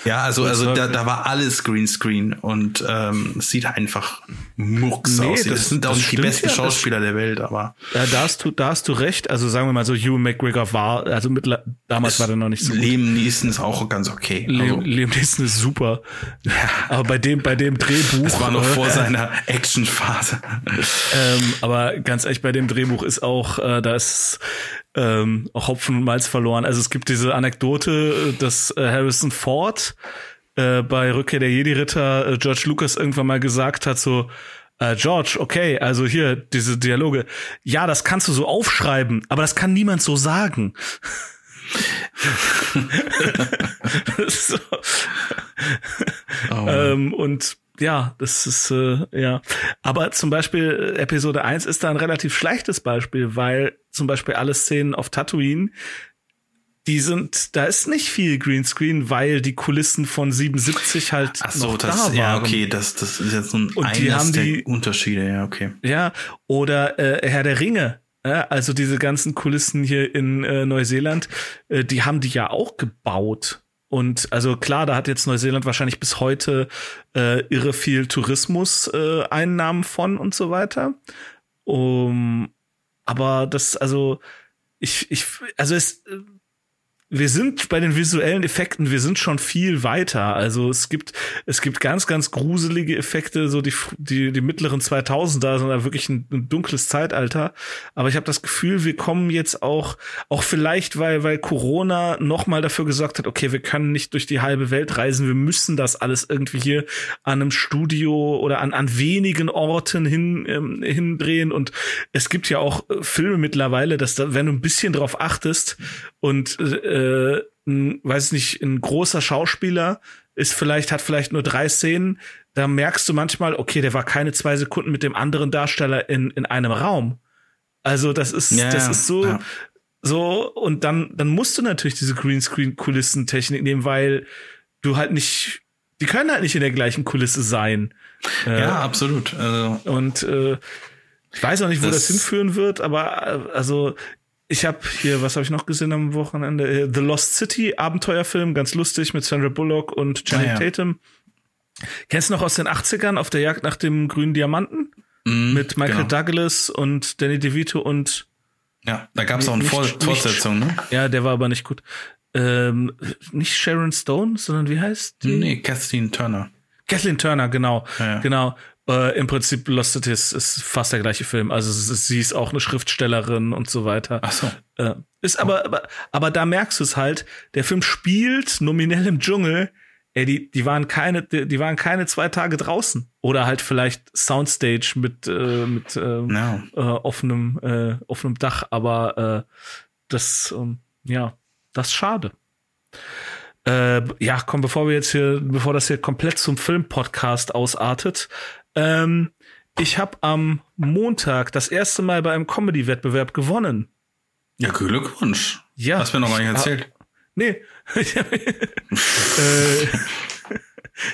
[SPEAKER 2] Ja, also, also da, da war alles Greenscreen und ähm, es sieht einfach mucks nee, aus. Das, das sind auch nicht die besten ja, Schauspieler der Welt, aber.
[SPEAKER 1] Ja, da hast du, da hast du recht. Also sagen wir mal so, Hugh McGregor war, also mit, damals war der noch nicht so.
[SPEAKER 2] Liam Neeson ist auch ganz okay.
[SPEAKER 1] Also, Liam Neeson ist super. Ja. Aber bei dem, bei dem Drehbuch.
[SPEAKER 2] Das war noch vor äh, seiner Actionphase.
[SPEAKER 1] Ähm, aber ganz ehrlich, bei dem Drehbuch ist auch, äh, da ist ähm, Hopfen und Malz verloren. Also es gibt diese Anekdote, dass äh, Harrison Ford äh, bei Rückkehr der Jedi-Ritter äh, George Lucas irgendwann mal gesagt hat, so, äh, George, okay, also hier diese Dialoge, ja, das kannst du so aufschreiben, aber das kann niemand so sagen. so. oh ähm, und ja, das ist, äh, ja. Aber zum Beispiel äh, Episode 1 ist da ein relativ schlechtes Beispiel, weil zum Beispiel alle Szenen auf Tatooine, die sind, da ist nicht viel Greenscreen, weil die Kulissen von 77 halt Ach so, noch
[SPEAKER 2] das,
[SPEAKER 1] da waren.
[SPEAKER 2] Ja, okay, das, das ist jetzt so ein
[SPEAKER 1] Und die haben die
[SPEAKER 2] Unterschiede, ja, okay.
[SPEAKER 1] Ja, oder äh, Herr der Ringe, also diese ganzen Kulissen hier in äh, Neuseeland, äh, die haben die ja auch gebaut. Und also klar, da hat jetzt Neuseeland wahrscheinlich bis heute äh, irre viel Tourismus-Einnahmen äh, von und so weiter. Um, aber das, also, ich, ich, also es, wir sind bei den visuellen Effekten, wir sind schon viel weiter. Also es gibt, es gibt ganz, ganz gruselige Effekte, so die, die, die mittleren 2000er sind da wirklich ein, ein dunkles Zeitalter. Aber ich habe das Gefühl, wir kommen jetzt auch, auch vielleicht, weil, weil Corona nochmal dafür gesorgt hat, okay, wir können nicht durch die halbe Welt reisen, wir müssen das alles irgendwie hier an einem Studio oder an, an wenigen Orten hin, ähm, hindrehen. Und es gibt ja auch Filme mittlerweile, dass da, wenn du ein bisschen drauf achtest und äh, äh, ein, weiß nicht, ein großer Schauspieler ist vielleicht, hat vielleicht nur drei Szenen, da merkst du manchmal, okay, der war keine zwei Sekunden mit dem anderen Darsteller in, in einem Raum. Also das ist, ja, das ist so, ja. so, und dann, dann musst du natürlich diese Greenscreen-Kulissentechnik nehmen, weil du halt nicht, die können halt nicht in der gleichen Kulisse sein.
[SPEAKER 2] Ja, äh, absolut. Also,
[SPEAKER 1] und äh, ich weiß auch nicht, wo das, das hinführen wird, aber äh, also ich habe hier, was habe ich noch gesehen am Wochenende? Äh, The Lost City, Abenteuerfilm, ganz lustig mit Sandra Bullock und Channing ah, ja. Tatum. Kennst du noch aus den 80ern auf der Jagd nach dem grünen Diamanten? Mm, mit Michael genau. Douglas und Danny DeVito und
[SPEAKER 2] Ja, da gab es auch eine Fortsetzung, ne?
[SPEAKER 1] Ja, der war aber nicht gut. Ähm, nicht Sharon Stone, sondern wie heißt
[SPEAKER 2] die? Nee, Kathleen Turner.
[SPEAKER 1] Kathleen Turner, genau. Ja, ja. Genau. Äh, Im Prinzip Lost City ist, fast der gleiche Film. Also sie ist auch eine Schriftstellerin und so weiter.
[SPEAKER 2] Ach so.
[SPEAKER 1] Äh, ist aber, aber, aber da merkst du es halt, der Film spielt nominell im Dschungel, ey, die, die waren keine, die, die waren keine zwei Tage draußen. Oder halt vielleicht Soundstage mit, äh, mit äh, no. äh, offenem, äh, offenem Dach, aber äh, das, ähm, ja, das ist schade. Äh, ja, komm, bevor wir jetzt hier, bevor das hier komplett zum Filmpodcast ausartet, ähm, ich habe am Montag das erste Mal bei einem Comedy-Wettbewerb gewonnen.
[SPEAKER 2] Ja, Glückwunsch.
[SPEAKER 1] Ja.
[SPEAKER 2] Hast mir noch gar nicht erzählt.
[SPEAKER 1] Nee. äh,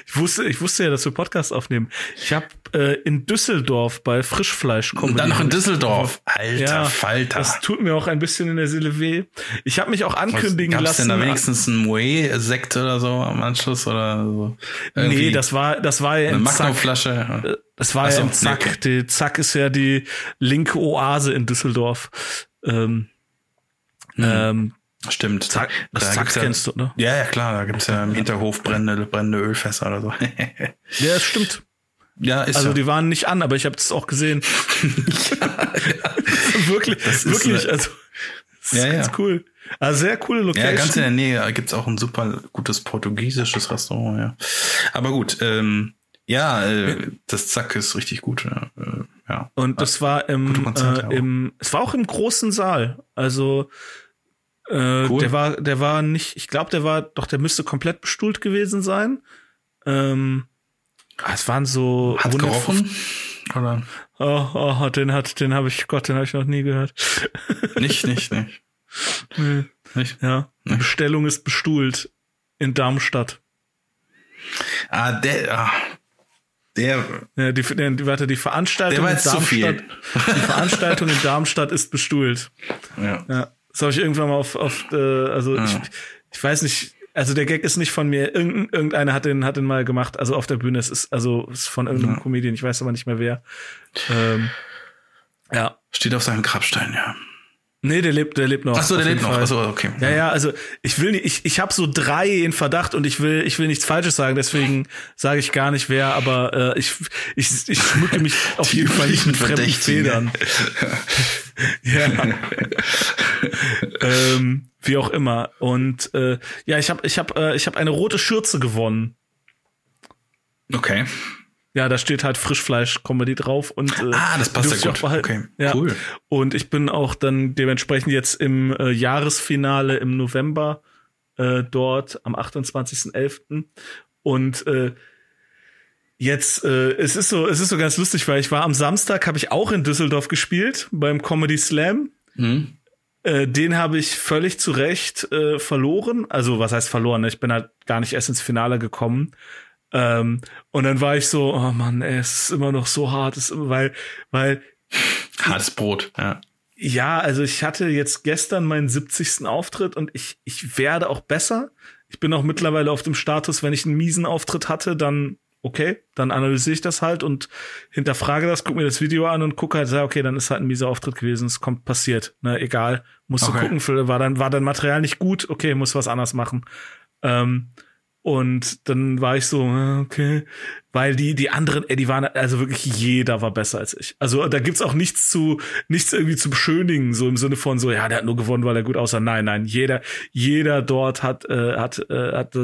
[SPEAKER 1] ich wusste, ich wusste ja, dass wir Podcast aufnehmen. Ich habe äh, in Düsseldorf bei Frischfleisch
[SPEAKER 2] kommen. Dann noch in Düsseldorf. Alter ja, Falter.
[SPEAKER 1] Das tut mir auch ein bisschen in der Seele weh. Ich habe mich auch ankündigen Was, gab's lassen.
[SPEAKER 2] denn da wenigstens ein Moe-Sekt oder so am Anschluss oder so?
[SPEAKER 1] Irgendwie nee, das war, das war ja
[SPEAKER 2] im Zack. Äh,
[SPEAKER 1] das war so, ja im Zack. Nee. Die Zack ist ja die linke Oase in Düsseldorf. Ähm,
[SPEAKER 2] hm. ähm, Stimmt.
[SPEAKER 1] Zack, das da Zack kennst
[SPEAKER 2] ja,
[SPEAKER 1] du, ne?
[SPEAKER 2] Ja, ja, klar. Da gibt's ja im Hinterhof brennende, brennende Ölfässer oder so.
[SPEAKER 1] ja, das stimmt.
[SPEAKER 2] Ja, ist
[SPEAKER 1] Also
[SPEAKER 2] so.
[SPEAKER 1] die waren nicht an, aber ich habe das auch gesehen. ja, ja. wirklich, das wirklich. also das ja, ist ganz cool. Also sehr coole Location.
[SPEAKER 2] Ja, ganz in der Nähe gibt's auch ein super gutes portugiesisches Restaurant, ja. Aber gut, ähm, ja, äh, das Zack ist richtig gut. Ja. Äh, ja.
[SPEAKER 1] Und das war im, äh, im, es war auch im großen Saal. Also äh, cool. Der war, der war nicht, ich glaube, der war, doch, der müsste komplett bestuhlt gewesen sein. Ähm, ah, es waren so.
[SPEAKER 2] Hat gerochen? Oder?
[SPEAKER 1] Oh, oh, den hat, den habe ich, Gott, den habe ich noch nie gehört.
[SPEAKER 2] Nicht, nicht, nicht.
[SPEAKER 1] nee. Nicht? Ja. Nicht. Bestellung ist bestuhlt in Darmstadt.
[SPEAKER 2] Ah, der, ah, der,
[SPEAKER 1] ja, die, die, warte, die Veranstaltung
[SPEAKER 2] in Darmstadt,
[SPEAKER 1] die Veranstaltung in Darmstadt ist bestuhlt.
[SPEAKER 2] Ja.
[SPEAKER 1] ja. Das habe ich irgendwann mal auf, auf äh, also ja. ich, ich weiß nicht, also der Gag ist nicht von mir, Irgend, irgendeiner hat den, hat den mal gemacht, also auf der Bühne, es ist, also es ist von irgendeinem ja. Comedian, ich weiß aber nicht mehr wer. Ähm, ja.
[SPEAKER 2] Steht auf seinem Grabstein, ja.
[SPEAKER 1] Nee, der lebt, der lebt noch.
[SPEAKER 2] Ach so, der lebt noch. Ach so, okay.
[SPEAKER 1] Ja, ja, also ich will nicht, ich, ich habe so drei in Verdacht und ich will, ich will nichts Falsches sagen, deswegen sage ich gar nicht wer, aber äh, ich, ich, ich schmücke mich auf jeden Fall nicht mit fremden Federn. ja. ähm, wie auch immer. Und äh, ja, ich habe, ich habe, äh, ich habe eine rote Schürze gewonnen.
[SPEAKER 2] Okay.
[SPEAKER 1] Ja, da steht halt Frischfleisch-Comedy drauf und
[SPEAKER 2] äh, ah, das passt ja gut. Okay,
[SPEAKER 1] ja. cool. Und ich bin auch dann dementsprechend jetzt im äh, Jahresfinale im November äh, dort am 28.11. Und äh, jetzt äh, es ist so es ist so ganz lustig, weil ich war am Samstag habe ich auch in Düsseldorf gespielt beim Comedy Slam. Mhm. Äh, den habe ich völlig zu Recht äh, verloren. Also was heißt verloren? Ich bin halt gar nicht erst ins Finale gekommen. Ähm, und dann war ich so, oh Mann, ey, es ist immer noch so hart, es ist immer, weil, weil.
[SPEAKER 2] Hartes Brot, ja.
[SPEAKER 1] Ja, also ich hatte jetzt gestern meinen 70. Auftritt und ich, ich werde auch besser. Ich bin auch mittlerweile auf dem Status, wenn ich einen miesen Auftritt hatte, dann okay, dann analysiere ich das halt und hinterfrage das, guck mir das Video an und gucke halt, sag, okay, dann ist halt ein mieser Auftritt gewesen, es kommt passiert, ne, egal, musst okay. du gucken, war dann war dein Material nicht gut, okay, muss was anders machen. Ähm, und dann war ich so, äh, okay, weil die die anderen, die waren also wirklich jeder war besser als ich. Also da gibt's auch nichts zu nichts irgendwie zu beschönigen, so im Sinne von so, ja, der hat nur gewonnen, weil er gut aussah. Nein, nein, jeder jeder dort hat äh, hat äh, hat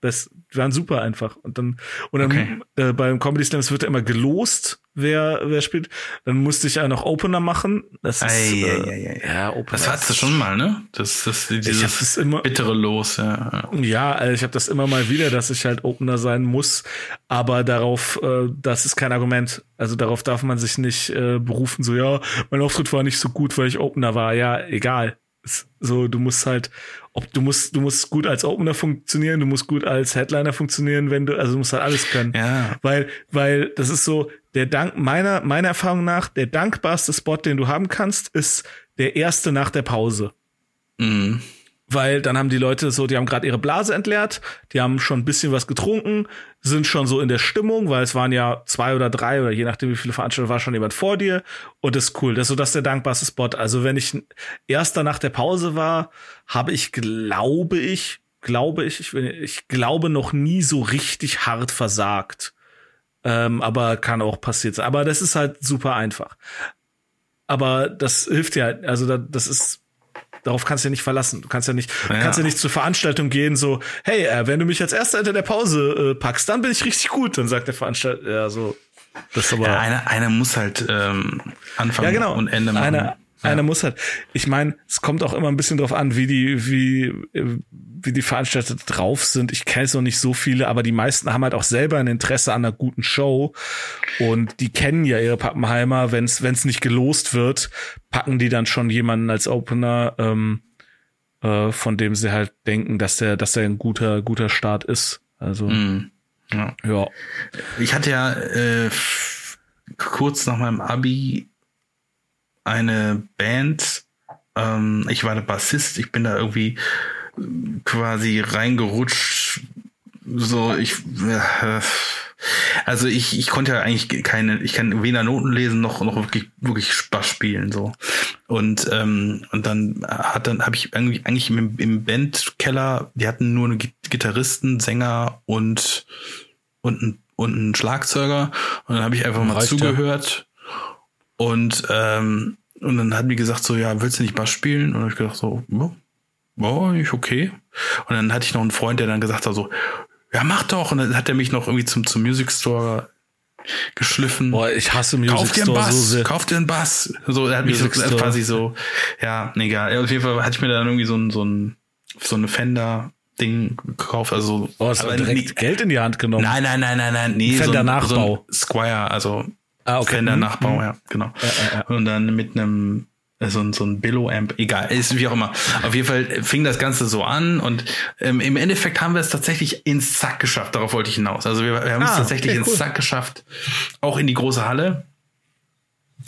[SPEAKER 1] das waren super einfach. Und dann, und dann okay. äh, beim Comedy Slams wird ja immer gelost, wer, wer spielt. Dann musste ich ja noch Opener machen. Das ist,
[SPEAKER 2] ei, äh, ei, ei, ja, Opener. Das hattest du schon mal, ne? Das, das, dieses
[SPEAKER 1] das immer,
[SPEAKER 2] bittere Los, ja.
[SPEAKER 1] Ja, also ich habe das immer mal wieder, dass ich halt Opener sein muss. Aber darauf, äh, das ist kein Argument. Also darauf darf man sich nicht äh, berufen, so, ja, mein Auftritt war nicht so gut, weil ich Opener war. Ja, egal. So, du musst halt, ob du musst, du musst gut als Opener funktionieren, du musst gut als Headliner funktionieren, wenn du, also du musst halt alles können.
[SPEAKER 2] Ja.
[SPEAKER 1] Weil, weil das ist so, der Dank, meiner, meiner Erfahrung nach, der dankbarste Spot, den du haben kannst, ist der erste nach der Pause.
[SPEAKER 2] Mhm
[SPEAKER 1] weil dann haben die Leute so, die haben gerade ihre Blase entleert, die haben schon ein bisschen was getrunken, sind schon so in der Stimmung, weil es waren ja zwei oder drei oder je nachdem wie viele Veranstaltungen war schon jemand vor dir und das ist cool. Das ist so das ist der dankbarste Spot. Also wenn ich erster nach der Pause war, habe ich glaube ich, glaube ich, ich, ich glaube noch nie so richtig hart versagt. Ähm, aber kann auch passiert sein. Aber das ist halt super einfach. Aber das hilft ja, also das ist darauf kannst du ja nicht verlassen. Du kannst ja nicht, ja. kannst ja nicht zur Veranstaltung gehen, so, hey, äh, wenn du mich als erster hinter der Pause äh, packst, dann bin ich richtig gut. Dann sagt der Veranstalter, ja, so.
[SPEAKER 2] Das ist aber. Ja, einer, einer muss halt ähm, Anfang ja, genau. und Ende machen.
[SPEAKER 1] Einer, ja. Einer muss halt. Ich meine, es kommt auch immer ein bisschen drauf an, wie die, wie, wie die Veranstalter drauf sind. Ich kenne noch nicht so viele, aber die meisten haben halt auch selber ein Interesse an einer guten Show. Und die kennen ja ihre Pappenheimer. Wenn es nicht gelost wird, packen die dann schon jemanden als Opener, ähm, äh, von dem sie halt denken, dass der, dass der ein guter, guter Start ist. Also. Mm.
[SPEAKER 2] Ja. ja. Ich hatte ja äh, kurz nach meinem Abi eine Band. Ähm, ich war der Bassist. Ich bin da irgendwie quasi reingerutscht. So, ich. Äh, also ich, ich konnte ja eigentlich keine, ich kann weder Noten lesen noch noch wirklich wirklich Spaß spielen so und ähm, und dann hat dann habe ich irgendwie eigentlich im, im Bandkeller, die hatten nur einen Gitarristen, Sänger und und und einen Schlagzeuger und dann habe ich einfach mal zugehört und, ähm, und dann hat mir gesagt so, ja, willst du nicht Bass spielen? Und dann habe ich gedacht so, ja, oh, ich okay. Und dann hatte ich noch einen Freund, der dann gesagt hat so, ja, mach doch. Und dann hat er mich noch irgendwie zum, zum Music Store geschliffen.
[SPEAKER 1] Boah, ich hasse Music
[SPEAKER 2] Kauf dir einen Bass, so sehr. kauf dir einen Bass. So, er hat Music mich so, quasi so, ja, egal. Auf jeden Fall hatte ich mir dann irgendwie so ein, so ein, so eine Fender Ding gekauft, also
[SPEAKER 1] oh, hast aber direkt nie, Geld in die Hand genommen.
[SPEAKER 2] Nein, nein, nein, nein, nein, nee,
[SPEAKER 1] Fender Nachbau.
[SPEAKER 2] So Squire, also Ah, okay. Fender mhm. Nachbau, mhm. ja, genau. Ja, ja, ja. Und dann mit einem äh, so ein, so ein Billo-Amp, egal, ist wie auch immer. Auf jeden Fall fing das Ganze so an und ähm, im Endeffekt haben wir es tatsächlich ins Zack geschafft, darauf wollte ich hinaus. Also wir, wir haben ah, es tatsächlich okay, cool. ins Zack geschafft, auch in die große Halle.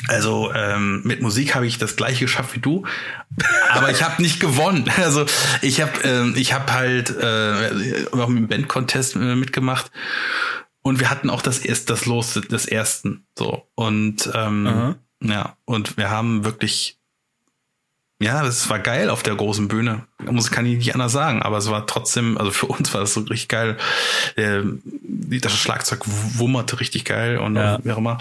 [SPEAKER 2] Also ähm, mit Musik habe ich das gleiche geschafft wie du, aber ich habe nicht gewonnen. Also ich habe ähm, ich habe halt äh, auch im Band-Contest äh, mitgemacht und wir hatten auch das erst das Los des ersten. So. Und ähm, ja, und wir haben wirklich ja, das war geil auf der großen Bühne. Muss kann ich nicht anders sagen, aber es war trotzdem, also für uns war das so richtig geil. Das Schlagzeug wummerte richtig geil und ja. wie auch immer.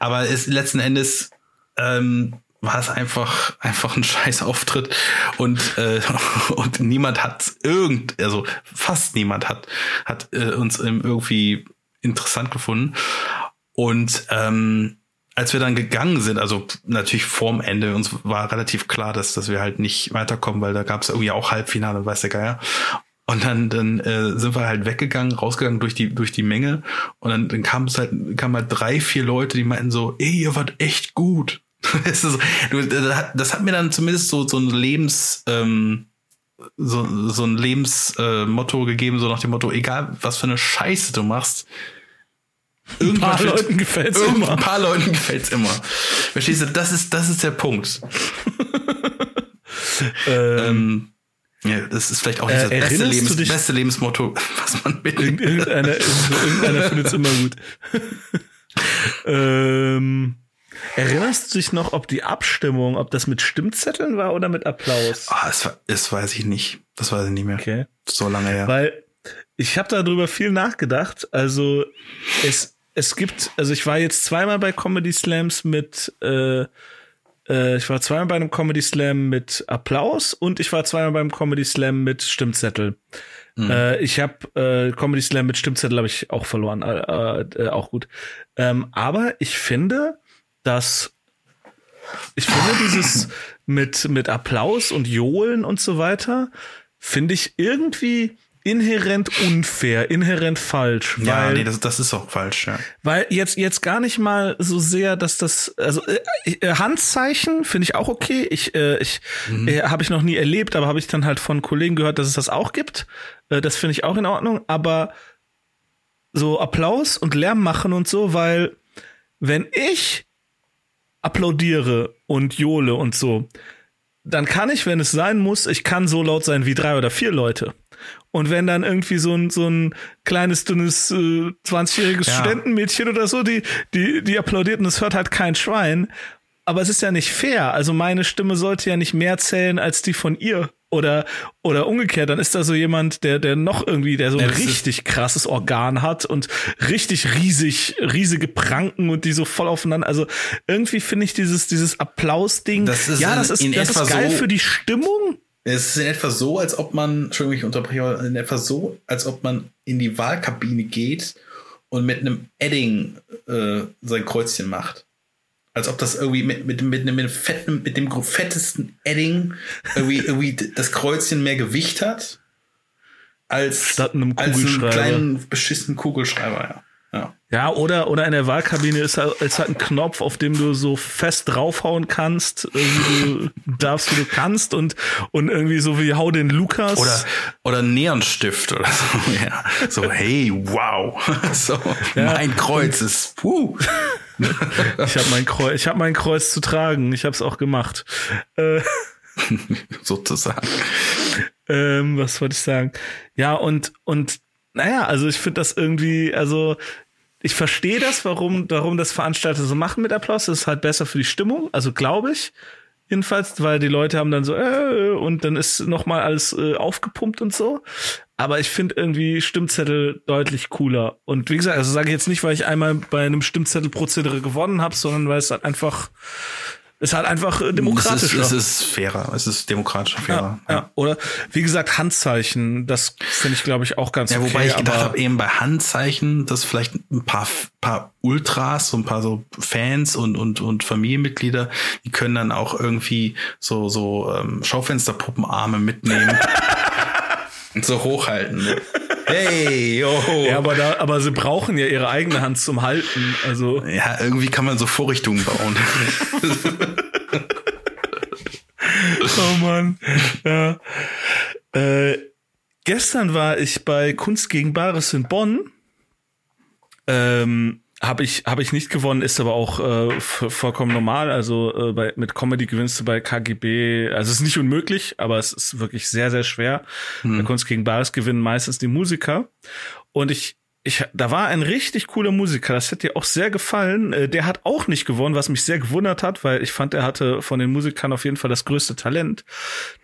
[SPEAKER 2] Aber es letzten Endes ähm, war es einfach einfach ein scheiß Auftritt und äh, und niemand hat irgend also fast niemand hat hat äh, uns irgendwie interessant gefunden. Und ähm, als wir dann gegangen sind, also natürlich vorm Ende, uns war relativ klar, dass, dass wir halt nicht weiterkommen, weil da gab es irgendwie auch Halbfinale, weiß der Geier. Und dann, dann äh, sind wir halt weggegangen, rausgegangen durch die, durch die Menge. Und dann, dann kam es halt, kamen halt drei, vier Leute, die meinten so, ey, ihr wart echt gut. das, ist, das hat mir dann zumindest so, so ein Lebens, ähm, so, so ein Lebensmotto äh, gegeben, so nach dem Motto, egal was für eine Scheiße du machst,
[SPEAKER 1] ein paar Leuten gefällt's immer.
[SPEAKER 2] Ein paar Leuten gefällt's immer. Verstehst du? Das ist, das ist der Punkt. ähm, ja, das ist vielleicht auch nicht äh, das beste, Lebens, beste Lebensmotto, was man mit.
[SPEAKER 1] Irgendeiner, irgendeiner findet es immer gut. ähm, erinnerst du dich noch, ob die Abstimmung, ob das mit Stimmzetteln war oder mit Applaus?
[SPEAKER 2] Ah, das, das weiß ich nicht. Das weiß ich nicht mehr.
[SPEAKER 1] Okay.
[SPEAKER 2] So lange her.
[SPEAKER 1] Weil ich habe darüber viel nachgedacht. Also es es gibt, also ich war jetzt zweimal bei Comedy Slams mit, äh, äh, ich war zweimal bei einem Comedy Slam mit Applaus und ich war zweimal beim Comedy Slam mit Stimmzettel. Mhm. Äh, ich habe äh, Comedy Slam mit Stimmzettel habe ich auch verloren, äh, äh, auch gut. Ähm, aber ich finde, dass ich finde dieses mit mit Applaus und Johlen und so weiter finde ich irgendwie inhärent unfair, inhärent falsch.
[SPEAKER 2] Ja, nee, das, das ist auch falsch, ja.
[SPEAKER 1] Weil jetzt, jetzt gar nicht mal so sehr, dass das, also äh, äh Handzeichen finde ich auch okay. Ich, äh, ich mhm. äh, habe ich noch nie erlebt, aber habe ich dann halt von Kollegen gehört, dass es das auch gibt. Äh, das finde ich auch in Ordnung. Aber so Applaus und Lärm machen und so, weil wenn ich applaudiere und jole und so, dann kann ich, wenn es sein muss, ich kann so laut sein wie drei oder vier Leute. Und wenn dann irgendwie so ein, so ein kleines, dünnes, äh, 20-jähriges ja. Studentenmädchen oder so, die, die, die applaudiert und es hört halt kein Schwein. Aber es ist ja nicht fair. Also meine Stimme sollte ja nicht mehr zählen als die von ihr. Oder, oder umgekehrt, dann ist da so jemand, der, der noch irgendwie, der so ein ja, richtig krasses Organ hat und richtig riesig, riesige Pranken und die so voll aufeinander. Also irgendwie finde ich dieses, dieses Applaus-Ding,
[SPEAKER 2] das ist
[SPEAKER 1] ja, das ist, das ist geil so, für die Stimmung.
[SPEAKER 2] Es ist in etwa so, als ob man, Entschuldigung, ich unterbreche, in etwa so, als ob man in die Wahlkabine geht und mit einem Edding äh, sein Kreuzchen macht als ob das irgendwie mit, mit, mit, mit, mit, fetten, mit dem fettesten Edding irgendwie, irgendwie das Kreuzchen mehr Gewicht hat als,
[SPEAKER 1] einem
[SPEAKER 2] als einen kleinen beschissenen Kugelschreiber, ja. Ja.
[SPEAKER 1] ja, oder, oder in der Wahlkabine ist halt, ist halt ein Knopf, auf dem du so fest draufhauen kannst, wie du darfst, wie du kannst und, und irgendwie so wie hau den Lukas.
[SPEAKER 2] Oder, oder Neonstift oder so, ja. So, hey, wow. So, ja. mein Kreuz ist, puh.
[SPEAKER 1] ich habe mein Kreuz, ich habe mein Kreuz zu tragen. Ich habe es auch gemacht. Äh,
[SPEAKER 2] Sozusagen.
[SPEAKER 1] Ähm, was wollte ich sagen? Ja, und, und naja, also ich finde das irgendwie, also ich verstehe das, warum, warum das Veranstalter so machen mit Applaus. Das ist halt besser für die Stimmung, also glaube ich. Jedenfalls, weil die Leute haben dann so, äh, und dann ist nochmal alles äh, aufgepumpt und so. Aber ich finde irgendwie Stimmzettel deutlich cooler. Und wie gesagt, also sage ich jetzt nicht, weil ich einmal bei einem Stimmzettelprozedere gewonnen habe, sondern weil es halt einfach ist halt einfach äh, demokratischer.
[SPEAKER 2] Es ist, es ist fairer, es ist demokratischer, fairer.
[SPEAKER 1] Ja, ja. ja. Oder wie gesagt, Handzeichen, das finde ich, glaube ich, auch ganz
[SPEAKER 2] ja, okay. Wobei ich gedacht habe, eben bei Handzeichen, dass vielleicht ein paar, paar Ultras, so ein paar so Fans und, und, und Familienmitglieder, die können dann auch irgendwie so, so ähm, Schaufensterpuppenarme mitnehmen. und so hochhalten. Ne? Hey, yo.
[SPEAKER 1] Ja, aber, da, aber sie brauchen ja ihre eigene Hand zum Halten. Also.
[SPEAKER 2] Ja, irgendwie kann man so Vorrichtungen bauen.
[SPEAKER 1] oh Mann. Ja. Äh, gestern war ich bei Kunst gegen Bares in Bonn. Ähm, habe ich, hab ich nicht gewonnen, ist aber auch äh, vollkommen normal. Also äh, bei, mit Comedy gewinnst du bei KGB, also es ist nicht unmöglich, aber es ist wirklich sehr, sehr schwer. Hm. Bei Kunst gegen Bares gewinnen meistens die Musiker. Und ich ich, da war ein richtig cooler Musiker, das hätte dir auch sehr gefallen. Äh, der hat auch nicht gewonnen, was mich sehr gewundert hat, weil ich fand, er hatte von den Musikern auf jeden Fall das größte Talent.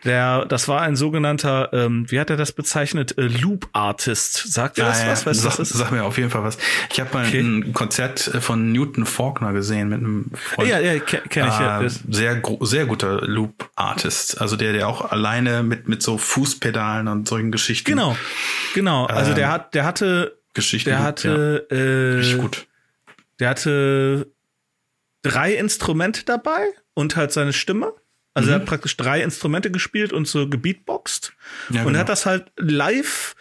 [SPEAKER 1] Der, das war ein sogenannter, ähm, wie hat er das bezeichnet, äh, Loop Artist. Sagt er das
[SPEAKER 2] ja, was? Weißt du, was ist? Sag mir auf jeden Fall was. Ich habe mal okay. ein Konzert äh, von Newton Faulkner gesehen mit einem
[SPEAKER 1] Freund. Ja, ja, kenne kenn ich. ja.
[SPEAKER 2] Ah, sehr, sehr guter Loop Artist. Also der, der auch alleine mit, mit so Fußpedalen und solchen Geschichten.
[SPEAKER 1] Genau, genau. Also der ähm, hat, der hatte
[SPEAKER 2] Geschichte.
[SPEAKER 1] Der hatte, ja. äh, Richtig gut. Der hatte drei Instrumente dabei und halt seine Stimme. Also mhm. er hat praktisch drei Instrumente gespielt und so gebeatboxt. Ja, und genau. hat das halt live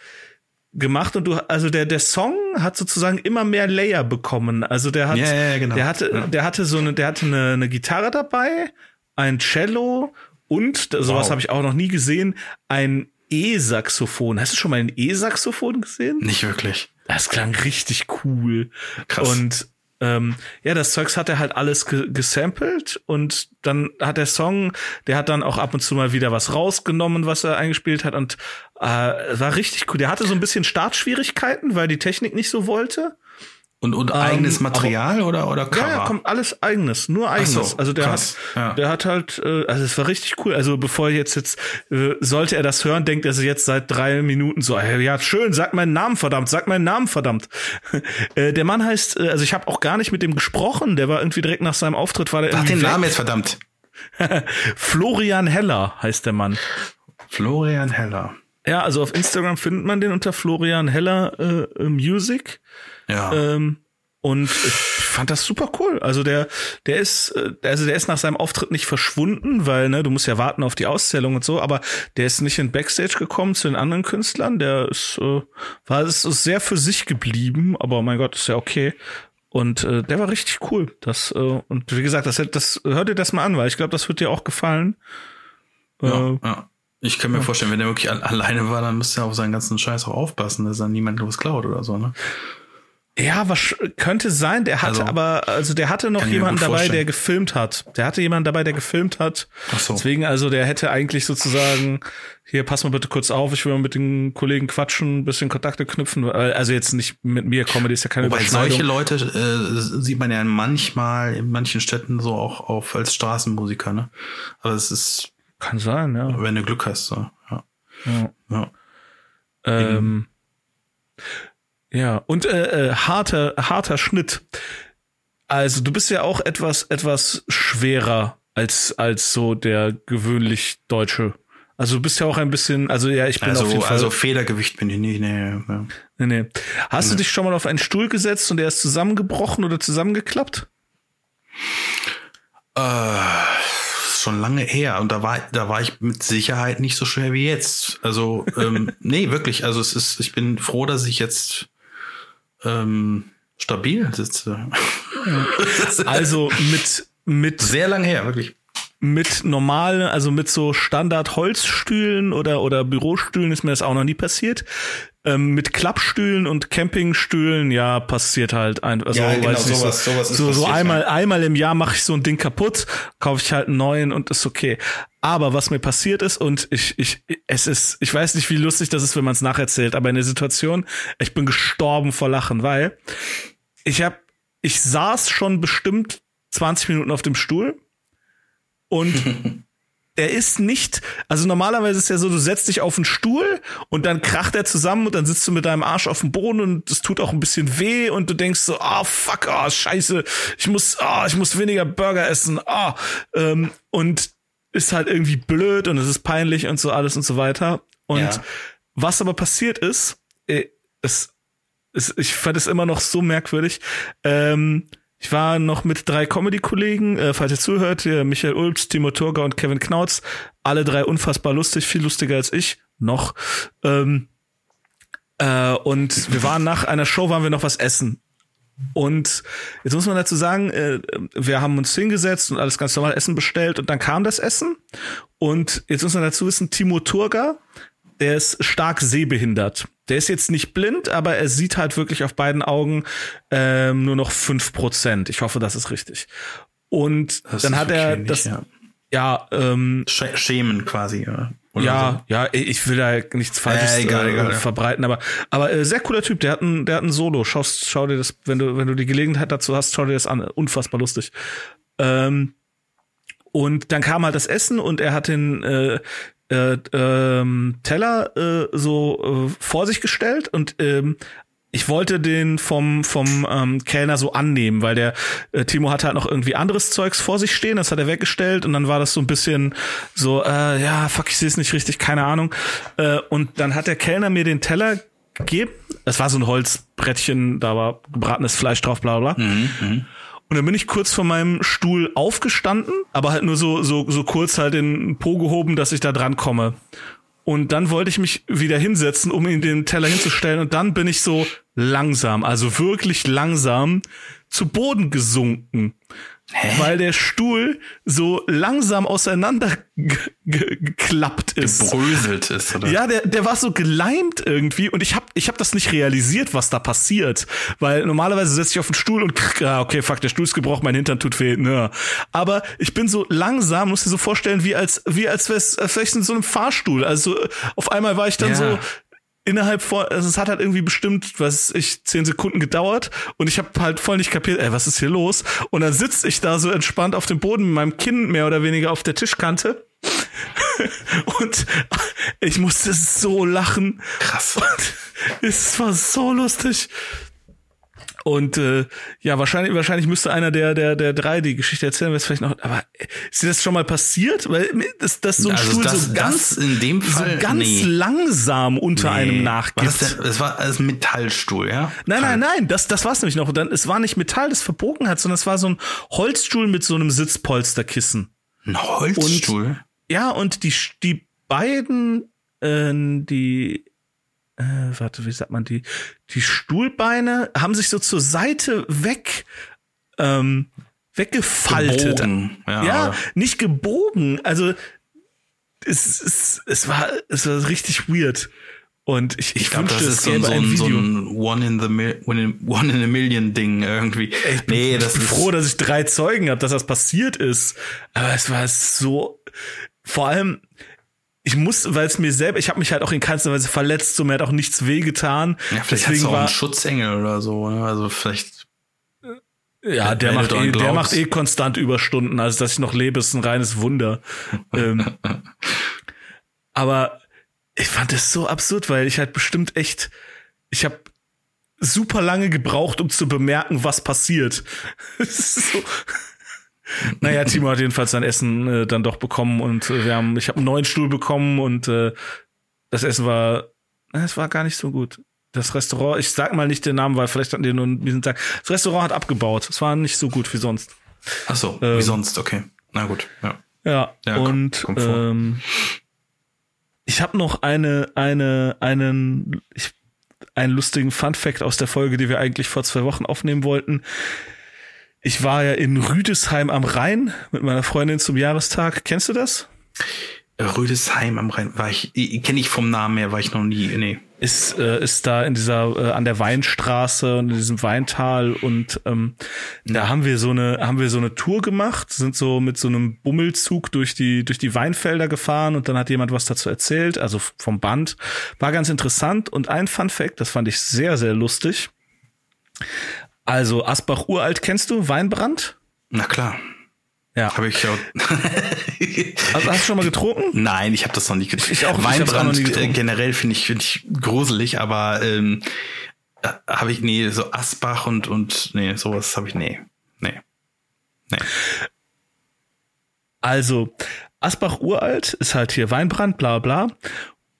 [SPEAKER 1] gemacht und du, also der, der Song hat sozusagen immer mehr Layer bekommen. Also der hat,
[SPEAKER 2] ja, ja, genau.
[SPEAKER 1] der hatte, ja. der hatte so eine, der hatte eine, eine Gitarre dabei, ein Cello und, sowas wow. habe ich auch noch nie gesehen, ein E-Saxophon. Hast du schon mal ein E-Saxophon gesehen?
[SPEAKER 2] Nicht wirklich.
[SPEAKER 1] Das klang richtig cool. Krass. Und ähm, ja, das Zeugs hat er halt alles ge gesampelt und dann hat der Song, der hat dann auch ab und zu mal wieder was rausgenommen, was er eingespielt hat und äh, war richtig cool. Der hatte so ein bisschen Startschwierigkeiten, weil die Technik nicht so wollte.
[SPEAKER 2] Und, und eigenes ähm, Material aber, oder oder
[SPEAKER 1] Cover? Ja, ja, kommt alles eigenes, nur eigenes. So, also der krass, hat, ja. der hat halt, äh, also es war richtig cool. Also bevor jetzt jetzt äh, sollte er das hören, denkt er sich jetzt seit drei Minuten so, hey, ja schön, sag meinen Namen verdammt, sag meinen Namen verdammt. äh, der Mann heißt, äh, also ich habe auch gar nicht mit dem gesprochen. Der war irgendwie direkt nach seinem Auftritt war der.
[SPEAKER 2] Sag den weg. Namen jetzt verdammt.
[SPEAKER 1] Florian Heller heißt der Mann.
[SPEAKER 2] Florian Heller.
[SPEAKER 1] Ja, also auf Instagram findet man den unter Florian Heller äh, Music.
[SPEAKER 2] Ja.
[SPEAKER 1] Ähm, und ich fand das super cool. Also der, der ist, äh, also der ist nach seinem Auftritt nicht verschwunden, weil ne, du musst ja warten auf die Auszählung und so. Aber der ist nicht in Backstage gekommen zu den anderen Künstlern. Der ist, äh, war ist sehr für sich geblieben. Aber mein Gott, ist ja okay. Und äh, der war richtig cool. Das äh, und wie gesagt, das, das hört dir das mal an, weil ich glaube, das wird dir auch gefallen.
[SPEAKER 2] Ja, äh, ja. Ich kann mir ja. vorstellen, wenn der wirklich alleine war, dann müsste er auf seinen ganzen Scheiß auch aufpassen, dass dann niemand was klaut oder so, ne?
[SPEAKER 1] Ja, was könnte sein. Der hatte also, aber, also der hatte noch jemanden dabei, vorstellen. der gefilmt hat. Der hatte jemanden dabei, der gefilmt hat. Ach so. Deswegen, also der hätte eigentlich sozusagen, hier, pass mal bitte kurz auf, ich will mal mit den Kollegen quatschen, ein bisschen Kontakte knüpfen. Also jetzt nicht mit mir, Comedy ist ja keine
[SPEAKER 2] Wobei solche Leute äh, sieht man ja manchmal in manchen Städten so auch auf als Straßenmusiker, ne? Aber es ist
[SPEAKER 1] Kann sein, ja.
[SPEAKER 2] Wenn du Glück hast, so. Ja.
[SPEAKER 1] Ja. ja. Ähm, ja, und äh, äh, harter, harter Schnitt. Also du bist ja auch etwas, etwas schwerer als, als so der gewöhnlich Deutsche. Also du bist ja auch ein bisschen, also ja, ich bin
[SPEAKER 2] also,
[SPEAKER 1] auf jeden Fall.
[SPEAKER 2] Also Federgewicht bin ich nicht, nee.
[SPEAKER 1] Nee, nee. Hast nee. du dich schon mal auf einen Stuhl gesetzt und der ist zusammengebrochen oder zusammengeklappt?
[SPEAKER 2] Äh, schon lange her und da war, da war ich mit Sicherheit nicht so schwer wie jetzt. Also, ähm, nee, wirklich. Also es ist, ich bin froh, dass ich jetzt ähm, stabil sitze.
[SPEAKER 1] also mit mit
[SPEAKER 2] sehr lang her, wirklich
[SPEAKER 1] mit normalen, also mit so Standard Holzstühlen oder oder Bürostühlen ist mir das auch noch nie passiert. Ähm, mit Klappstühlen und Campingstühlen, ja, passiert halt ein, also
[SPEAKER 2] ja, genau, sowas, sowas
[SPEAKER 1] ist so, passiert, so einmal ja. einmal im Jahr mache ich so ein Ding kaputt, kaufe ich halt einen neuen und ist okay. Aber was mir passiert ist und ich ich es ist, ich weiß nicht, wie lustig das ist, wenn man es nacherzählt, aber in der Situation, ich bin gestorben vor Lachen, weil ich habe ich saß schon bestimmt 20 Minuten auf dem Stuhl und er ist nicht, also normalerweise ist ja so, du setzt dich auf einen Stuhl und dann kracht er zusammen und dann sitzt du mit deinem Arsch auf dem Boden und es tut auch ein bisschen weh und du denkst so, ah oh, fuck, ah oh, scheiße, ich muss, ah oh, ich muss weniger Burger essen, ah ähm, und ist halt irgendwie blöd und es ist peinlich und so alles und so weiter. Und ja. was aber passiert ist, äh, es, es, ich fand es immer noch so merkwürdig. Ähm, ich war noch mit drei Comedy-Kollegen, äh, falls ihr zuhört, hier Michael Ulbs, Timo Turger und Kevin Knautz. Alle drei unfassbar lustig, viel lustiger als ich. Noch. Ähm, äh, und wir waren nach einer Show, waren wir noch was essen. Und jetzt muss man dazu sagen, äh, wir haben uns hingesetzt und alles ganz normal Essen bestellt und dann kam das Essen. Und jetzt muss man dazu wissen, Timo Turger, der ist stark sehbehindert. Der ist jetzt nicht blind, aber er sieht halt wirklich auf beiden Augen ähm, nur noch fünf Prozent. Ich hoffe, das ist richtig. Und das dann hat er das, ja, ja ähm,
[SPEAKER 2] Schämen quasi, ja.
[SPEAKER 1] Ja, so. ja, ich will da nichts Falsches äh, egal, äh, egal, verbreiten, aber aber äh, sehr cooler Typ. Der hat ein, der hat ein Solo. Schau, schau dir das, wenn du wenn du die Gelegenheit dazu hast, schau dir das an. Unfassbar lustig. Ähm, und dann kam halt das Essen und er hat den äh, äh, ähm, Teller äh, so äh, vor sich gestellt und ähm, ich wollte den vom vom ähm, Kellner so annehmen, weil der äh, Timo hatte halt noch irgendwie anderes Zeugs vor sich stehen, das hat er weggestellt und dann war das so ein bisschen so, äh, ja, fuck, ich sehe es nicht richtig, keine Ahnung. Äh, und dann hat der Kellner mir den Teller gegeben. Es war so ein Holzbrettchen, da war gebratenes Fleisch drauf, bla bla. Mhm, mh. Und dann bin ich kurz von meinem Stuhl aufgestanden, aber halt nur so, so, so kurz halt den Po gehoben, dass ich da dran komme. Und dann wollte ich mich wieder hinsetzen, um ihn den Teller hinzustellen. Und dann bin ich so langsam, also wirklich langsam zu Boden gesunken. Hä? weil der Stuhl so langsam auseinander geklappt ist.
[SPEAKER 2] Gebröselt ist, oder?
[SPEAKER 1] Ja, der, der war so geleimt irgendwie und ich hab, ich hab das nicht realisiert, was da passiert. Weil normalerweise setze ich auf den Stuhl und ah, okay, fuck, der Stuhl ist gebrochen, mein Hintern tut weh. Ne. Aber ich bin so langsam, muss dir so vorstellen, wie als, wie als wäre es vielleicht in so einem Fahrstuhl. Also auf einmal war ich dann ja. so innerhalb vor, also es hat halt irgendwie bestimmt, was ich, zehn Sekunden gedauert und ich habe halt voll nicht kapiert, ey, was ist hier los? Und dann sitze ich da so entspannt auf dem Boden mit meinem Kinn mehr oder weniger auf der Tischkante und ich musste so lachen.
[SPEAKER 2] Krass.
[SPEAKER 1] Und es war so lustig. Und äh, ja, wahrscheinlich, wahrscheinlich müsste einer der, der, der drei die Geschichte erzählen, was vielleicht noch. Aber ist dir das schon mal passiert? Weil das, das so ein also Stuhl das, so ganz
[SPEAKER 2] in dem Fall
[SPEAKER 1] so ganz nee. langsam unter nee. einem nachgibt.
[SPEAKER 2] War das, der, das war als Metallstuhl, ja?
[SPEAKER 1] Nein, nein, nein, das, das war es nämlich noch. Dann, es war nicht Metall, das verbogen hat, sondern es war so ein Holzstuhl mit so einem Sitzpolsterkissen.
[SPEAKER 2] Ein Holzstuhl? Und,
[SPEAKER 1] ja, und die, die beiden, äh, die äh, warte, wie sagt man, die, die Stuhlbeine haben sich so zur Seite weg, ähm, weggefaltet.
[SPEAKER 2] Gebogen.
[SPEAKER 1] Ja, ja nicht gebogen. Also es, es, es war es war richtig weird. Und ich, ich, ich glaub, wünschte, es gäbe so ein, so ein
[SPEAKER 2] One in the One in a Million Ding irgendwie.
[SPEAKER 1] Ich bin, nee, das ich bin froh, dass ich drei Zeugen habe, dass das passiert ist. Aber es war so. Vor allem, ich muss, weil es mir selber, ich habe mich halt auch in keinster Weise verletzt, so mir hat auch nichts wehgetan.
[SPEAKER 2] Ja, vielleicht Deswegen hast du auch war, einen Schutzengel oder so, ne? Also vielleicht.
[SPEAKER 1] Ja, der macht, eh, der macht eh konstant Überstunden. Also, dass ich noch lebe, ist ein reines Wunder. ähm, aber ich fand das so absurd, weil ich halt bestimmt echt, ich habe super lange gebraucht, um zu bemerken, was passiert. so. Naja, Timo hat jedenfalls sein Essen äh, dann doch bekommen und äh, wir haben, ich habe einen neuen Stuhl bekommen und äh, das Essen war, es war gar nicht so gut. Das Restaurant, ich sag mal nicht den Namen, weil vielleicht hatten die nur diesen Tag. Das Restaurant hat abgebaut. Es war nicht so gut wie sonst.
[SPEAKER 2] Ach so, ähm, wie sonst, okay. Na gut, ja.
[SPEAKER 1] Ja, ja und komm, komm ähm, ich habe noch eine, eine, einen, ich, einen lustigen Fun Fact aus der Folge, die wir eigentlich vor zwei Wochen aufnehmen wollten. Ich war ja in Rüdesheim am Rhein mit meiner Freundin zum Jahrestag. Kennst du das?
[SPEAKER 2] Rüdesheim am Rhein war ich, kenne ich vom Namen her, war ich noch nie, nee.
[SPEAKER 1] Ist, äh, ist da in dieser, äh, an der Weinstraße und in diesem Weintal und ähm, ja. da haben wir so eine, haben wir so eine Tour gemacht, sind so mit so einem Bummelzug durch die, durch die Weinfelder gefahren und dann hat jemand was dazu erzählt, also vom Band. War ganz interessant und ein Fun Fact, das fand ich sehr, sehr lustig. Also Asbach Uralt kennst du? Weinbrand?
[SPEAKER 2] Na klar.
[SPEAKER 1] Ja.
[SPEAKER 2] Habe ich ja.
[SPEAKER 1] also, hast du schon mal getrunken?
[SPEAKER 2] Nein, ich habe das noch nie getrunken.
[SPEAKER 1] Ich auch
[SPEAKER 2] Weinbrand
[SPEAKER 1] ich
[SPEAKER 2] äh, generell finde ich finde ich gruselig, aber ähm, äh, habe ich nee so Asbach und und nee sowas habe ich nee nee nee.
[SPEAKER 1] Also Asbach uralt ist halt hier Weinbrand, bla bla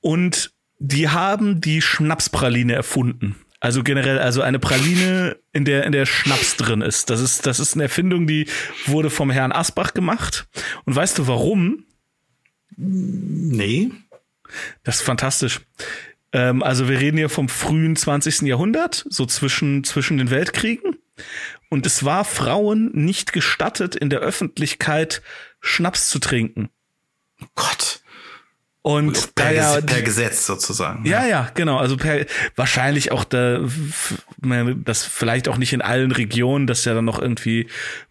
[SPEAKER 1] und die haben die Schnapspraline erfunden. Also generell, also eine Praline, in der, in der Schnaps drin ist. Das ist, das ist eine Erfindung, die wurde vom Herrn Asbach gemacht. Und weißt du warum?
[SPEAKER 2] Nee.
[SPEAKER 1] Das ist fantastisch. Ähm, also wir reden hier vom frühen 20. Jahrhundert, so zwischen, zwischen den Weltkriegen. Und es war Frauen nicht gestattet, in der Öffentlichkeit Schnaps zu trinken.
[SPEAKER 2] Gott.
[SPEAKER 1] Und
[SPEAKER 2] per, ja, per Gesetz sozusagen.
[SPEAKER 1] Ja, ja, genau. Also per, wahrscheinlich auch da, das vielleicht auch nicht in allen Regionen, das ja dann noch irgendwie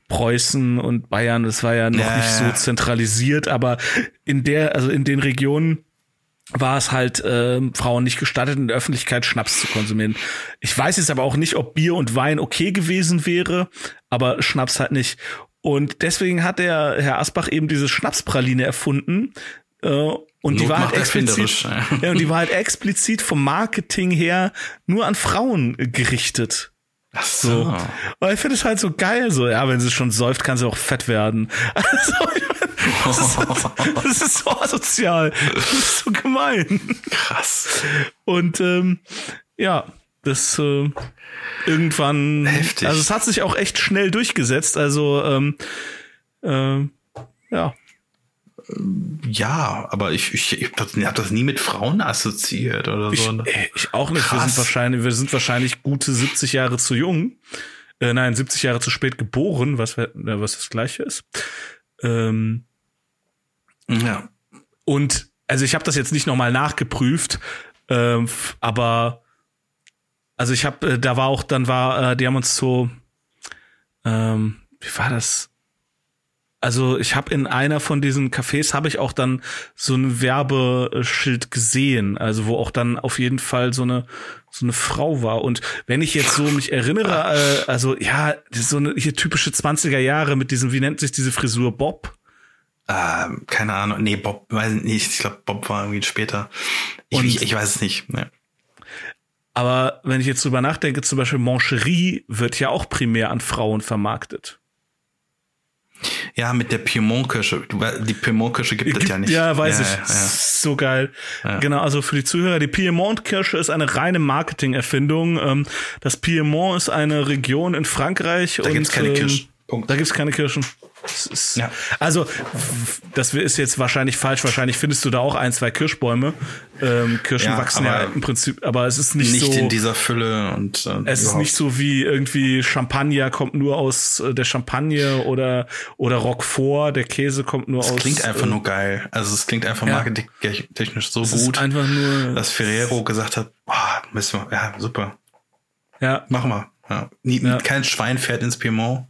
[SPEAKER 1] Preußen und Bayern, das war ja noch ja, nicht so zentralisiert, aber in der, also in den Regionen war es halt äh, Frauen nicht gestattet, in der Öffentlichkeit Schnaps zu konsumieren. Ich weiß jetzt aber auch nicht, ob Bier und Wein okay gewesen wäre, aber Schnaps halt nicht. Und deswegen hat der Herr Asbach eben diese Schnapspraline erfunden, äh, und die war halt explizit, ja, und die war halt explizit vom Marketing her nur an Frauen gerichtet.
[SPEAKER 2] Ach so. so.
[SPEAKER 1] Und ich finde es halt so geil, so, ja, wenn sie schon säuft, kann sie auch fett werden. Also, das, ist, das ist so asozial. Das ist so gemein.
[SPEAKER 2] Krass.
[SPEAKER 1] Und ähm, ja, das äh, irgendwann.
[SPEAKER 2] Heftig.
[SPEAKER 1] Also es hat sich auch echt schnell durchgesetzt. Also ähm, äh, ja.
[SPEAKER 2] Ja, aber ich, ich, ich habe das nie mit Frauen assoziiert oder
[SPEAKER 1] so. Ich, ich auch nicht. Wir sind wahrscheinlich, wir sind wahrscheinlich gute 70 Jahre zu jung. Äh, nein, 70 Jahre zu spät geboren, was, was das gleiche ist. Ähm,
[SPEAKER 2] ja.
[SPEAKER 1] Und also ich habe das jetzt nicht nochmal nachgeprüft, ähm, aber also ich habe, äh, da war auch, dann war, äh, die haben uns so, ähm, wie war das? Also ich habe in einer von diesen Cafés habe ich auch dann so ein Werbeschild gesehen, also wo auch dann auf jeden Fall so eine so eine Frau war. Und wenn ich jetzt so mich erinnere, äh, also ja, so eine hier typische 20er Jahre mit diesem, wie nennt sich diese Frisur Bob?
[SPEAKER 2] Ähm, keine Ahnung. Nee, Bob, weiß nicht. Ich glaube, Bob war irgendwie später. Ich, ich, ich, weiß es nicht. Nee.
[SPEAKER 1] Aber wenn ich jetzt drüber nachdenke, zum Beispiel Mancherie wird ja auch primär an Frauen vermarktet.
[SPEAKER 2] Ja, mit der Piemont-Kirsche. Die Piemont-Kirsche gibt, gibt es ja nicht.
[SPEAKER 1] Ja, weiß ja, ich. Ja, ja. So geil. Genau, also für die Zuhörer, die Piemont-Kirsche ist eine reine Marketing-Erfindung. Ähm, das Piemont ist eine Region in Frankreich.
[SPEAKER 2] Da gibt es keine Kirschen.
[SPEAKER 1] Punkt. Da gibt's keine Kirschen. Ja. Also, das ist jetzt wahrscheinlich falsch. Wahrscheinlich findest du da auch ein, zwei Kirschbäume. Ähm, Kirschen ja, wachsen ja im Prinzip, aber es ist nicht,
[SPEAKER 2] nicht
[SPEAKER 1] so.
[SPEAKER 2] Nicht in dieser Fülle und.
[SPEAKER 1] Äh, es ist nicht so wie irgendwie Champagner kommt nur aus äh, der Champagne oder oder Roquefort, der Käse kommt nur
[SPEAKER 2] es
[SPEAKER 1] aus.
[SPEAKER 2] Es klingt einfach äh, nur geil. Also es klingt einfach ja. marketingtechnisch so
[SPEAKER 1] es
[SPEAKER 2] gut.
[SPEAKER 1] Ist einfach nur.
[SPEAKER 2] Dass Ferrero gesagt hat, boah, müssen wir, ja super.
[SPEAKER 1] Ja.
[SPEAKER 2] Machen wir. Ja. Nie. Kein Schwein fährt ins Piemont.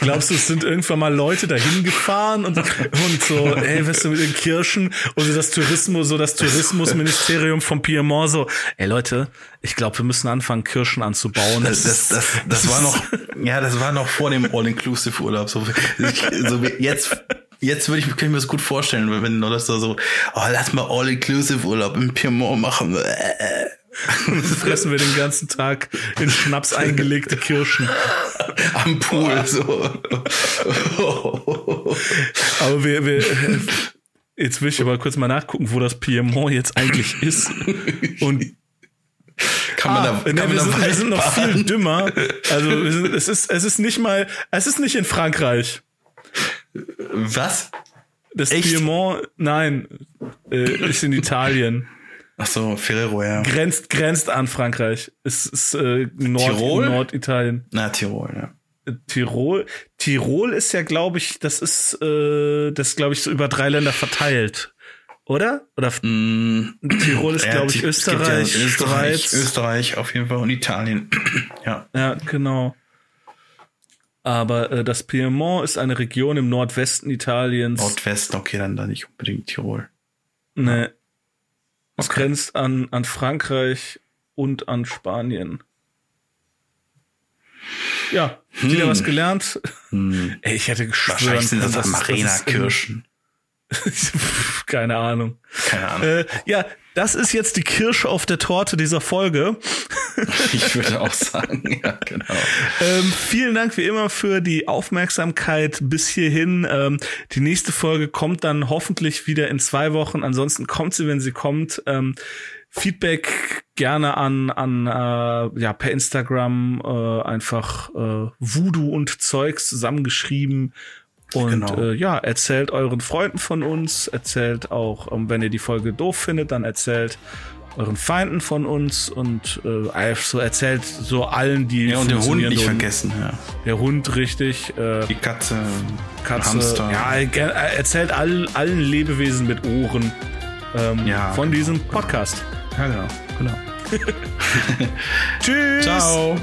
[SPEAKER 1] Glaubst du, es sind irgendwann mal Leute dahin gefahren und, und so, ey, weißt du, mit den Kirschen so das Tourismus, so das Tourismusministerium vom Piemont so, ey Leute, ich glaube, wir müssen anfangen, Kirschen anzubauen.
[SPEAKER 2] Das, das, das, das war noch, ja, das war noch vor dem All-Inclusive-Urlaub. So, so jetzt, jetzt würde ich, kann ich mir das gut vorstellen, wenn nur das so, oh, lass mal All-Inclusive-Urlaub im Piemont machen.
[SPEAKER 1] fressen wir den ganzen Tag in Schnaps eingelegte Kirschen.
[SPEAKER 2] Am Pool, so.
[SPEAKER 1] Aber wir, wir, jetzt will ich aber kurz mal nachgucken, wo das Piemont jetzt eigentlich ist. Und
[SPEAKER 2] kann man ah, da, kann
[SPEAKER 1] ne,
[SPEAKER 2] man
[SPEAKER 1] wir,
[SPEAKER 2] da
[SPEAKER 1] sind, wir sind noch viel dümmer. Also sind, es ist, es ist nicht mal, es ist nicht in Frankreich.
[SPEAKER 2] Was?
[SPEAKER 1] Das
[SPEAKER 2] Echt?
[SPEAKER 1] Piemont, nein, äh, ist in Italien.
[SPEAKER 2] Ach so, Ferrero, ja.
[SPEAKER 1] Grenzt, grenzt an Frankreich. Es ist äh, Nord
[SPEAKER 2] Tirol?
[SPEAKER 1] Norditalien.
[SPEAKER 2] Na, Tirol, ja.
[SPEAKER 1] Äh, Tirol. Tirol ist ja, glaube ich, das ist, äh, das glaube ich so über drei Länder verteilt, oder? Oder
[SPEAKER 2] Mm,
[SPEAKER 1] Tirol ist,
[SPEAKER 2] ja,
[SPEAKER 1] glaube ich,
[SPEAKER 2] gibt ja
[SPEAKER 1] Österreich,
[SPEAKER 2] Österreich,
[SPEAKER 1] Schweiz.
[SPEAKER 2] Österreich auf jeden Fall und Italien. ja.
[SPEAKER 1] Ja, genau. Aber äh, das Piemont ist eine Region im Nordwesten Italiens.
[SPEAKER 2] Nordwesten, okay, dann da nicht unbedingt Tirol.
[SPEAKER 1] Ne. Es
[SPEAKER 2] Okay.
[SPEAKER 1] grenzt an, an Frankreich und an Spanien. Ja, wieder was gelernt.
[SPEAKER 2] Hm.
[SPEAKER 1] Ey, ich hätte geschwören
[SPEAKER 2] Wahrscheinlich sind das
[SPEAKER 1] in-
[SPEAKER 2] Amarena-Kirschen.
[SPEAKER 1] Keine Ahnung.
[SPEAKER 2] Keine Ahnung.
[SPEAKER 1] Äh, ja, das ist jetzt die Kirsche auf der Torte dieser Folge.
[SPEAKER 2] Ich würde auch sagen, ja, genau.
[SPEAKER 1] Ähm, vielen Dank wie immer für die Aufmerksamkeit bis hierhin. Ähm, die nächste Folge kommt dann hoffentlich wieder in zwei Wochen. Ansonsten kommt sie, wenn sie kommt. Ähm, Feedback gerne an an äh, ja per Instagram äh, einfach äh, Voodoo und Zeugs zusammengeschrieben und
[SPEAKER 2] Genau.
[SPEAKER 1] äh, ja erzählt euren Freunden von uns erzählt auch ähm, wenn ihr die Folge doof findet dann erzählt euren Feinden von uns und äh, so erzählt so allen die
[SPEAKER 2] Ja, und den Hund nicht vergessen, ja.
[SPEAKER 1] der Hund richtig äh,
[SPEAKER 2] Die Katze,
[SPEAKER 1] Katze
[SPEAKER 2] Hamster.
[SPEAKER 1] ja er er erzählt all, allen Lebewesen mit Ohren ähm,
[SPEAKER 2] Ja,
[SPEAKER 1] von
[SPEAKER 2] genau,
[SPEAKER 1] diesem
[SPEAKER 2] genau.
[SPEAKER 1] Podcast
[SPEAKER 2] ja genau, genau.
[SPEAKER 1] tschüss
[SPEAKER 2] Ciao.